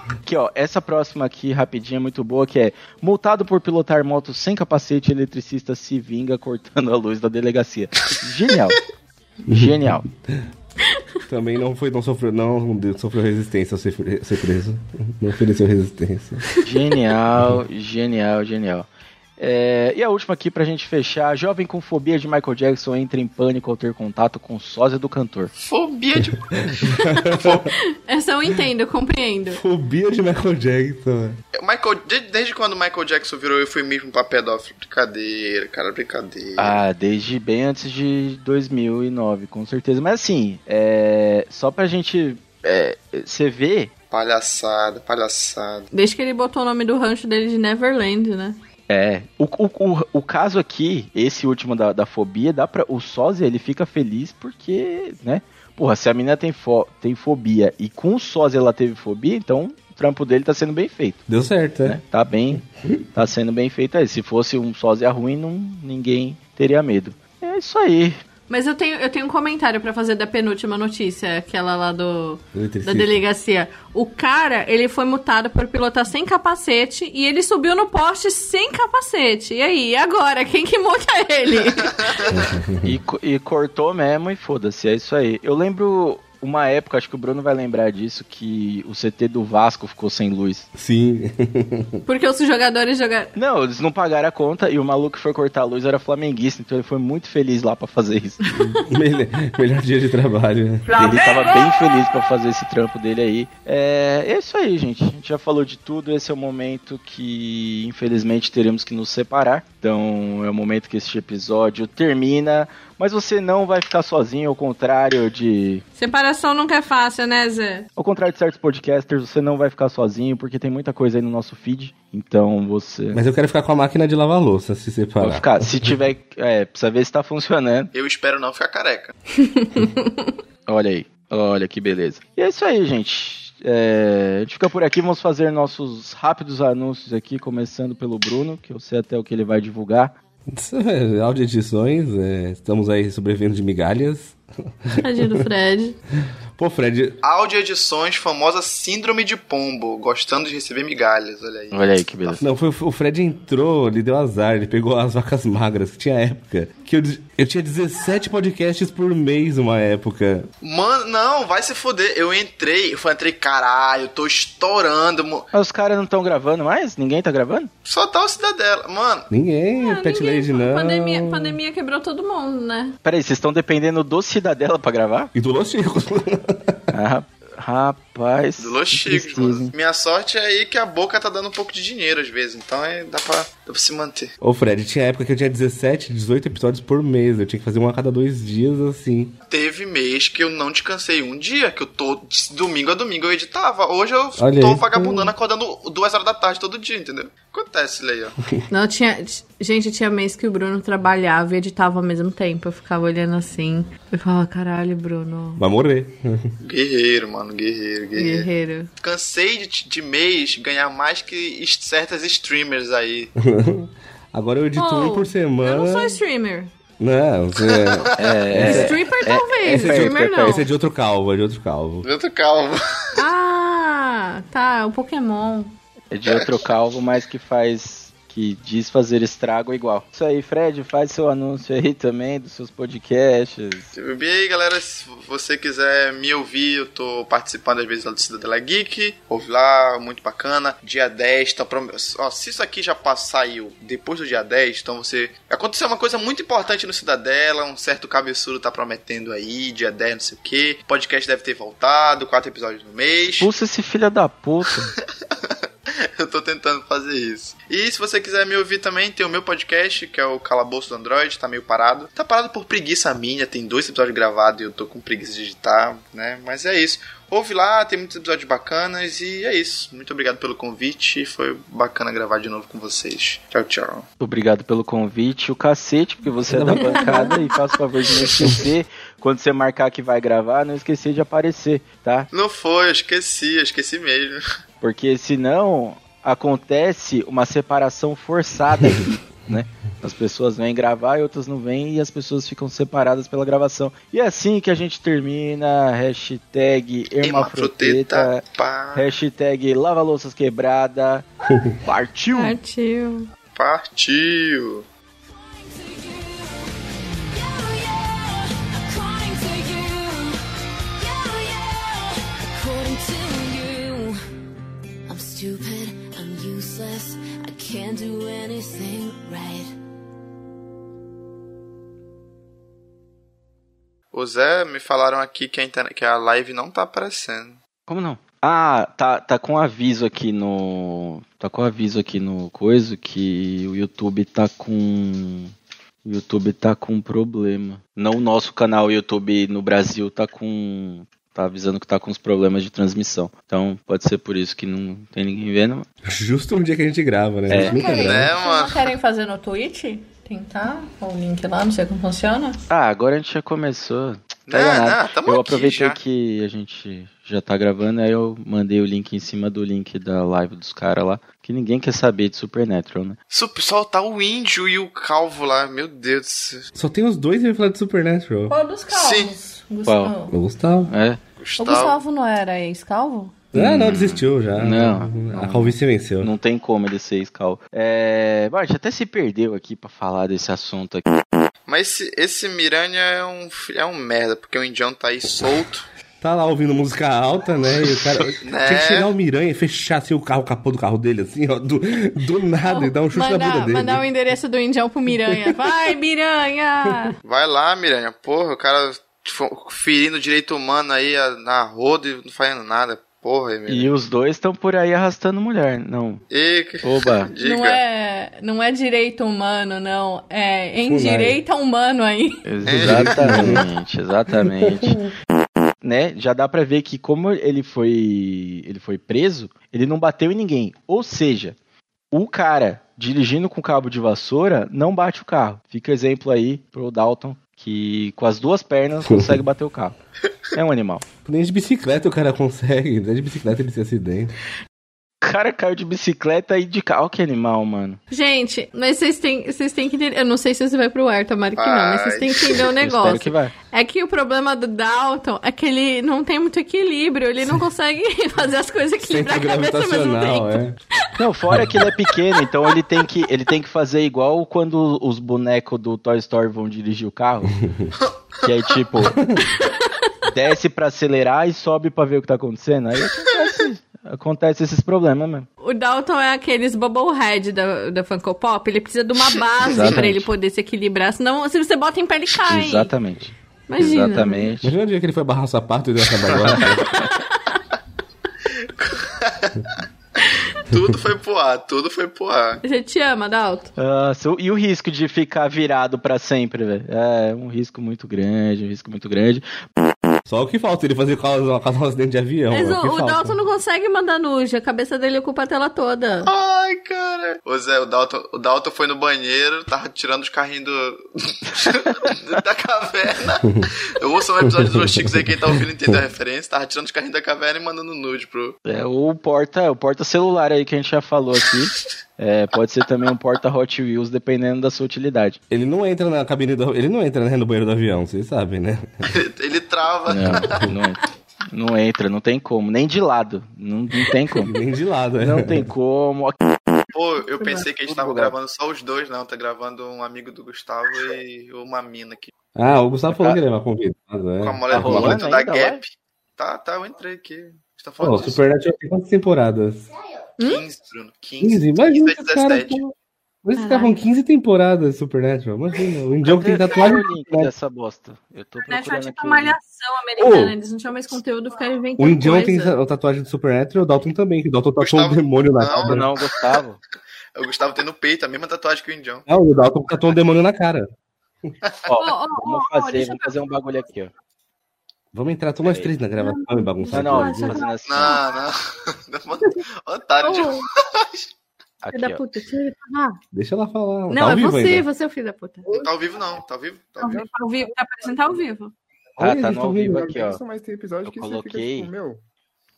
Aqui, ó, essa próxima aqui, rapidinha, é muito boa, que é multado por pilotar moto sem capacete, eletricista se vinga cortando a luz da delegacia. Genial. Genial. também não foi, não sofreu, não sofreu resistência ao ser, ser preso. Não ofereceu resistência. Genial, genial, genial. É, e a última aqui pra gente fechar. Jovem com fobia de Michael Jackson entra em pânico ao ter contato com sósia do cantor. Fobia de. Essa eu entendo, eu compreendo. Fobia de Michael Jackson. Michael, de- desde quando o Michael Jackson virou eufemismo pra pedófilo? Brincadeira, cara, brincadeira. Ah, desde bem antes de 2009, com certeza. Mas assim, é, só pra gente. é, Você vê Palhaçada, palhaçada. Desde que ele botou o nome do rancho dele de Neverland, né? É, o, o, o, o caso aqui, esse último da, da fobia, dá pra, o sósia ele fica feliz porque, né? Porra, se a menina tem, fo, tem fobia e com o sósia ela teve fobia, então o trampo dele tá sendo bem feito, Deu certo, é. né? Tá bem, tá sendo bem feito aí. Se fosse um sósia ruim, não, ninguém teria medo. É isso aí. Mas eu tenho, eu tenho um comentário pra fazer da penúltima notícia, aquela lá do Do da delegacia. O cara, ele foi multado por pilotar sem capacete e ele subiu no poste sem capacete. E aí, e agora? Quem que multa ele? E, e cortou mesmo e foda-se, é isso aí. Eu lembro uma época, acho que o Bruno vai lembrar disso, que o CT do Vasco ficou sem luz. Sim. Porque os jogadores jogaram. Não, eles não pagaram a conta e o maluco que foi cortar a luz era flamenguista, então ele foi muito feliz lá pra fazer isso. melhor, melhor dia de trabalho. né? ele tava bem feliz pra fazer esse trampo dele aí. É, é isso aí, gente. A gente já falou de tudo. Esse é o momento que, infelizmente, teremos que nos separar. Então, é o momento que este episódio termina. Mas você não vai ficar sozinho, ao contrário de Separação nunca é fácil, né, Zé? Ao contrário de certos podcasters, você não vai ficar sozinho, porque tem muita coisa aí no nosso feed. Então você. Mas eu quero ficar com a máquina de lavar louça, se separar. ficar. Se tiver. É, precisa ver se tá funcionando. Eu espero não ficar careca. Olha aí. Olha que beleza. E é isso aí, gente. É, a gente fica por aqui, vamos fazer nossos rápidos anúncios aqui, começando pelo Bruno, que eu sei até o que ele vai divulgar. Isso é Áudio edições, é, estamos aí sobrevivendo de migalhas. Tadinho do Fred. Pô, Fred, Áudio edições, famosa síndrome de pombo, gostando de receber migalhas, olha aí. Olha aí que beleza. não, foi, o Fred entrou, ele deu azar, ele pegou as vacas magras, que tinha época. Que eu, eu tinha 17 podcasts por mês uma época. Mano, não, vai se foder. Eu entrei, eu falei, entrei, caralho, tô estourando. mo- Mas os caras não estão gravando mais? Ninguém tá gravando? Só tá o Cidadela. Mano, Ninguém, Ah, Pet ninguém- Lady não. Pandemia, pandemia quebrou todo mundo, né? Peraí, vocês estão dependendo do Cidadela pra gravar? E do Los Chicos. Ah, rapaz. do Los Chicos, mano. Minha sorte é aí que a boca tá dando um pouco de dinheiro às vezes, então é, dá, pra, dá pra se manter. Ô, Fred, tinha época que eu tinha 17, 18 episódios por mês. Eu tinha que fazer um a cada dois dias, assim. Teve mês que eu não descansei um dia, que eu tô de domingo a domingo eu editava. Hoje eu Olha tô aí. vagabundando acordando duas horas da tarde todo dia, entendeu? Acontece, Leia. Não, tinha. Gente, tinha mês que o Bruno trabalhava e editava ao mesmo tempo. Eu ficava olhando assim. Eu falava, caralho, Bruno. Vai morrer. Guerreiro, mano, guerreiro, guerreiro. Guerreiro. Cansei de, de mês ganhar mais que certas streamers aí. Agora eu edito Oh, um por semana. Eu não sou streamer. Não, você... É, Streamer talvez, é perto, streamer é não. Esse é de outro calvo, é de outro calvo. Eu tô calmo. Ah, tá, o Pokémon. é de outro calvo, mas que faz. Que diz fazer estrago igual. Isso aí, Fred, faz seu anúncio aí também dos seus podcasts. E aí, galera, se você quiser me ouvir, eu tô participando às vezes lá do Cidadela Geek. Ouve lá, muito bacana. Dia 10, tá prom... Ó, se isso aqui já saiu depois do dia 10, então você. Aconteceu uma coisa muito importante no Cidadela, um certo cabeçudo tá prometendo aí, dia 10, não sei o que. O podcast deve ter voltado, quatro episódios no mês. Expulsa esse filho da puta. Eu tô tentando fazer isso. E se você quiser me ouvir também, tem o meu podcast, que é o Calabouço do Android, tá meio parado. Tá parado por preguiça minha, tem dois episódios gravados e eu tô com preguiça de editar, né? Mas é isso. Ouve lá, tem muitos episódios bacanas e é isso. Muito obrigado pelo convite, foi bacana gravar de novo com vocês. Tchau, tchau. Obrigado pelo convite, o cacete, porque você é da bancada e faça o favor de não esquecer. Quando você marcar que vai gravar, não esquecer de aparecer, tá? Não foi, eu esqueci, eu esqueci mesmo. Porque senão acontece uma separação forçada aqui, né? As pessoas vêm gravar e outras não vêm e as pessoas ficam separadas pela gravação. E é assim que a gente termina. Hashtag hermafroteta. Hashtag lava louças quebrada. Partiu! Partiu. partiu. Can't do anything right. O Zé, me falaram aqui que a, internet, que a live não tá aparecendo. Como não? Ah, tá, tá com aviso aqui no. Tá com aviso aqui no coisa que o YouTube tá com. O YouTube tá com problema. Não o nosso canal YouTube no Brasil tá com. Tá avisando que tá com os problemas de transmissão. Então pode ser por isso que não tem ninguém vendo. Justo no dia que a gente grava, né? É. A gente nunca Querem- grava. É, Vocês mano. não querem fazer no Twitch? Tentar? O link lá, não sei como funciona. Ah, agora a gente já começou. Tá Não, não, tamo eu aqui aproveitei já. que a gente já tá gravando, aí eu mandei o link em cima do link da live dos caras lá, que ninguém quer saber de Supernatural, né? Sup- Só tá o índio e o calvo lá, meu Deus do céu. Só tem os dois e vai falar de Supernatural. Qual dos calvos? Gustavo. O Gustavo. É, O Gustavo. Gustavo não era ex-calvo? Ah, não, desistiu já. Não. A calvície venceu. não tem como ele ser Skull. É, bom, a gente até se perdeu aqui pra falar desse assunto aqui. Mas esse, esse Miranha é um, é um merda, porque o indião tá aí solto. Tá lá ouvindo música alta, né? E o cara. Né? Tinha que chegar o Miranha e fechar assim, o carro, o capô do carro dele, assim, ó, do, do nada, e dar um chute na bunda mandar, dele. mandar o endereço do Indião pro Miranha. Vai, Miranha! Vai lá, Miranha. Porra, o cara ferindo direito humano aí na roda e não fazendo nada. Porra, E os dois estão por aí arrastando mulher. Não. E... Oba. Diga. Não é, não é direito humano, não. É em direito humano aí. Exatamente, exatamente. né? Já dá pra ver que como ele foi ele foi preso, ele não bateu em ninguém. Ou seja, o cara dirigindo com cabo de vassoura não bate o carro. Fica exemplo aí pro Dalton que com as duas pernas consegue bater o carro. É um animal. Nem de bicicleta o cara consegue. Nem de bicicleta ele se acidente. O cara caiu de bicicleta e de carro. Olha que animal, mano. Gente, mas vocês têm, vocês têm que entender. Eu não sei se isso vai pro ar, tomara que não, mas vocês têm que entender o espero negócio. que vai. É que o problema do Dalton é que ele não tem muito equilíbrio, ele não consegue fazer as coisas equilibrar a cabeça ao mesmo tempo. é. Não, fora que ele é pequeno, então ele tem que, ele tem que fazer igual quando os bonecos do Toy Story vão dirigir o carro. Que aí, tipo, desce pra acelerar e sobe pra ver o que tá acontecendo. Aí acontece, acontece esses problemas mesmo. O Dalton é aqueles bubblehead da, da Funko Pop, ele precisa de uma base pra ele poder se equilibrar, senão se você bota em pé ele cai. Exatamente. Imagina. Exatamente. Imagina o dia que ele foi barrar o sapato e deu essa bagulha. Tudo foi pro ar, tudo foi pro ar. A gente te ama, Dalton. Ah, so- e o risco de ficar virado pra sempre, velho? É um risco muito grande, um risco muito grande. Só o que falta, ele fazer causar, causar um acidente de avião. Mas é o o, o. Dalton não consegue mandar nude, a cabeça dele ocupa a tela toda. Ai, cara. Ô Zé, o Dalton, o Dalton foi no banheiro, tava tirando os carrinhos do... da caverna. Eu ouço um episódio dos Chicos aí, quem tá ouvindo entender a referência. Tava tirando os carrinhos da caverna e mandando nude pro. É o porta, o porta celular aí que a gente já falou aqui. É, pode ser também um porta Hot Wheels, dependendo da sua utilidade. Ele não entra na cabine do... Ele não entra né, no banheiro do avião, vocês sabem, né? Ele, trava. Não, não entra. Não entra, não tem como. Nem de lado. Não, não tem como. Nem de lado, né? Não tem como. Pô, eu pensei que a gente tava gravando só os dois, não. Tá gravando um amigo do Gustavo e uma mina aqui. Ah, o Gustavo falou que ele é uma convidado, Com a é. mulher Tá do rolando da? Gap. Tá, tá, eu entrei aqui. Tá Pô, falando o disso? Supernatural tem quantas temporadas? 15, Bruno. 15. 15? Imagina 15 esse cara. 17. com- Mas esse cara com 15 temporadas Supernatural. Imagina, o Indião que tem tatuagem. O link dessa bosta? Eu tô Netflix é procurando tipo aqui. a o malhação americana, Ô. eles não tinham mais conteúdo, ficaram inventando O Indião tem a tatuagem do Supernatural, o Dalton também, que o Dalton tatuou um Gustavo- demônio na Não, cara. Não, Gustavo. O Gustavo tem no peito a mesma tatuagem que o Indião. Não, o Dalton tatuou um demônio na cara. Ó, Ô, ô, vamos fazer, eu- vamos fazer um bagulho aqui, ó. Vamos entrar todos nós três na gravação e Não, bagunçar. não, tudo. tô fazendo assim. Não, não. Otário de. Ô, filho Aqui, da puta, deixa ele falar. Deixa ela falar. Não, tá ao é vivo você, ainda. você é o filho da puta. Não tá ao vivo, não. Tá ao vivo? Tá ao vivo. Tá ao vivo, tá apresentando ao vivo. Ah, Olha, tá eles no ao vivo aqui, ó. Mas tem episódio Eu que coloquei você fica tipo, meu.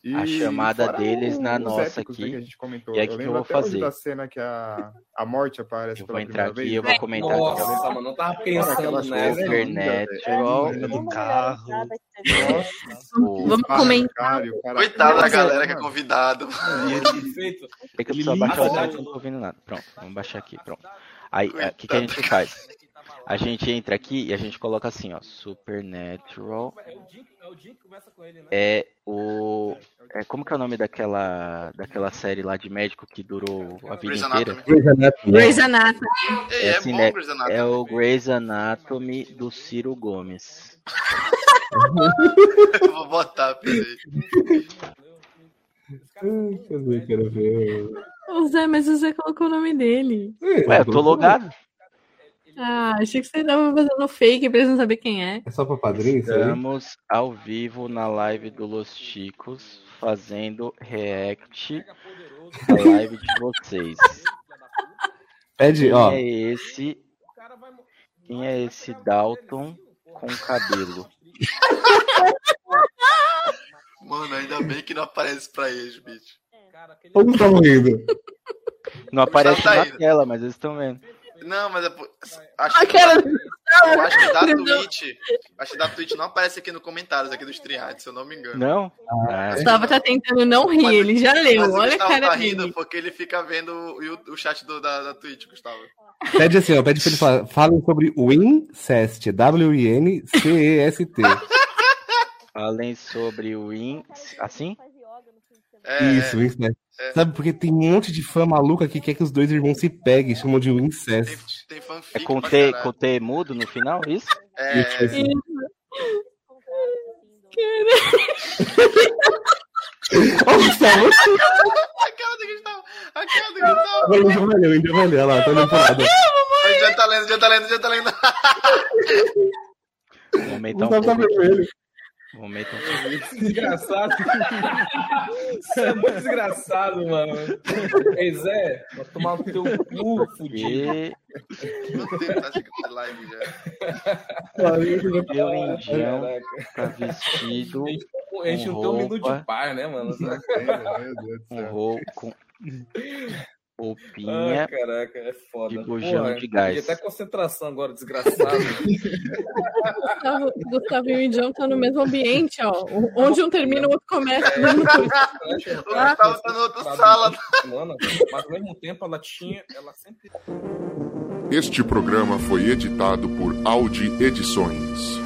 E a chamada deles na os nossa épicos, né, aqui. que a gente comentou. E o que que eu lembro vou fazer? da cena que a, a morte aparece Eu vou entrar aqui e eu vou comentar aqui, ó. Nossa, mano, eu tava pensando nessa. Supernatural. Cena do carro. Vamos comentar. Coitado da galera que é convidado. É que eu preciso abaixar o eu não tô ouvindo nada. Pronto, vamos baixar aqui, pronto. Aí, o que, que a gente faz? A gente entra aqui e a gente coloca assim, ó, Supernatural. É o... É, como que é o nome daquela, daquela série lá de médico que durou a vida Grey's inteira? Grey's Anatomy. Grey's Anatomy. Ei, É é assim, bom né? Grey's Anatomy. É o Grey's Anatomy do Ciro Gomes. Eu vou botar, peraí. Ai, Quer ver, quero ver. O Zé, mas o Zé colocou o nome dele. Ué, eu tô logado. Ah, achei que você tava fazendo fake pra eles não saber quem é. É só pra padrinho? Estamos ao vivo na live do Los Chicos, fazendo react à live de vocês. Pede, Quem ó. é esse? Quem é esse Dalton com cabelo? Mano, ainda bem que não aparece pra eles, bicho. Todo mundo tá morrendo. Não aparece tá na tela, mas eles estão vendo. Não, mas é por... acho, que eu acho que da. Twitch. Acho que da Twitch não aparece aqui no comentários aqui dos triads, se eu não me engano. Não? Ah, Gustavo tá tentando não rir, ele já leu. Mas o Olha a cara tá rindo dele. porque ele fica vendo o, o chat do, da, da Twitch, Gustavo. Pede assim, ó. Pede pra ele falar. Falem sobre o Incest. W-I-N-C-E-S-T. Falem sobre o In. Assim? É, Isso, o Incest. Sabe, porque tem um monte de fã maluca que quer que os dois irmãos se peguem, chamam de tem, Incest. tem fanfic É com pra T, com T mudo no final, isso? É, Isso. Ó, Gustavo, a cara do Gustavo, a cara do Gustavo. índio vai ler, olha lá, tá olhando pro lado. Já tá lendo, já tá lendo, já tá lendo. Um Gustavo tá vermelho. Um pouco. Desgraçado. Isso é muito desgraçado, mano. Ei, Zé, vai tomar no teu cu, fudido. Meu Deus, tá chegando a live já. meu indião tá vestido A gente não tem um minuto roupa. de par, né, mano? Meu Deus do com céu. roupa. Com Ah, roupinha. caraca, é foda. de bujão Porra, de gás. até concentração agora, desgraçado. Gustavo, Gustavo e o Indião estão no mesmo ambiente, ó. Onde um termina, o outro começa. curso. O Gustavo tá na outra sala. Mas ao mesmo tempo ela tinha, ela sempre Este programa foi editado por Audi Edições.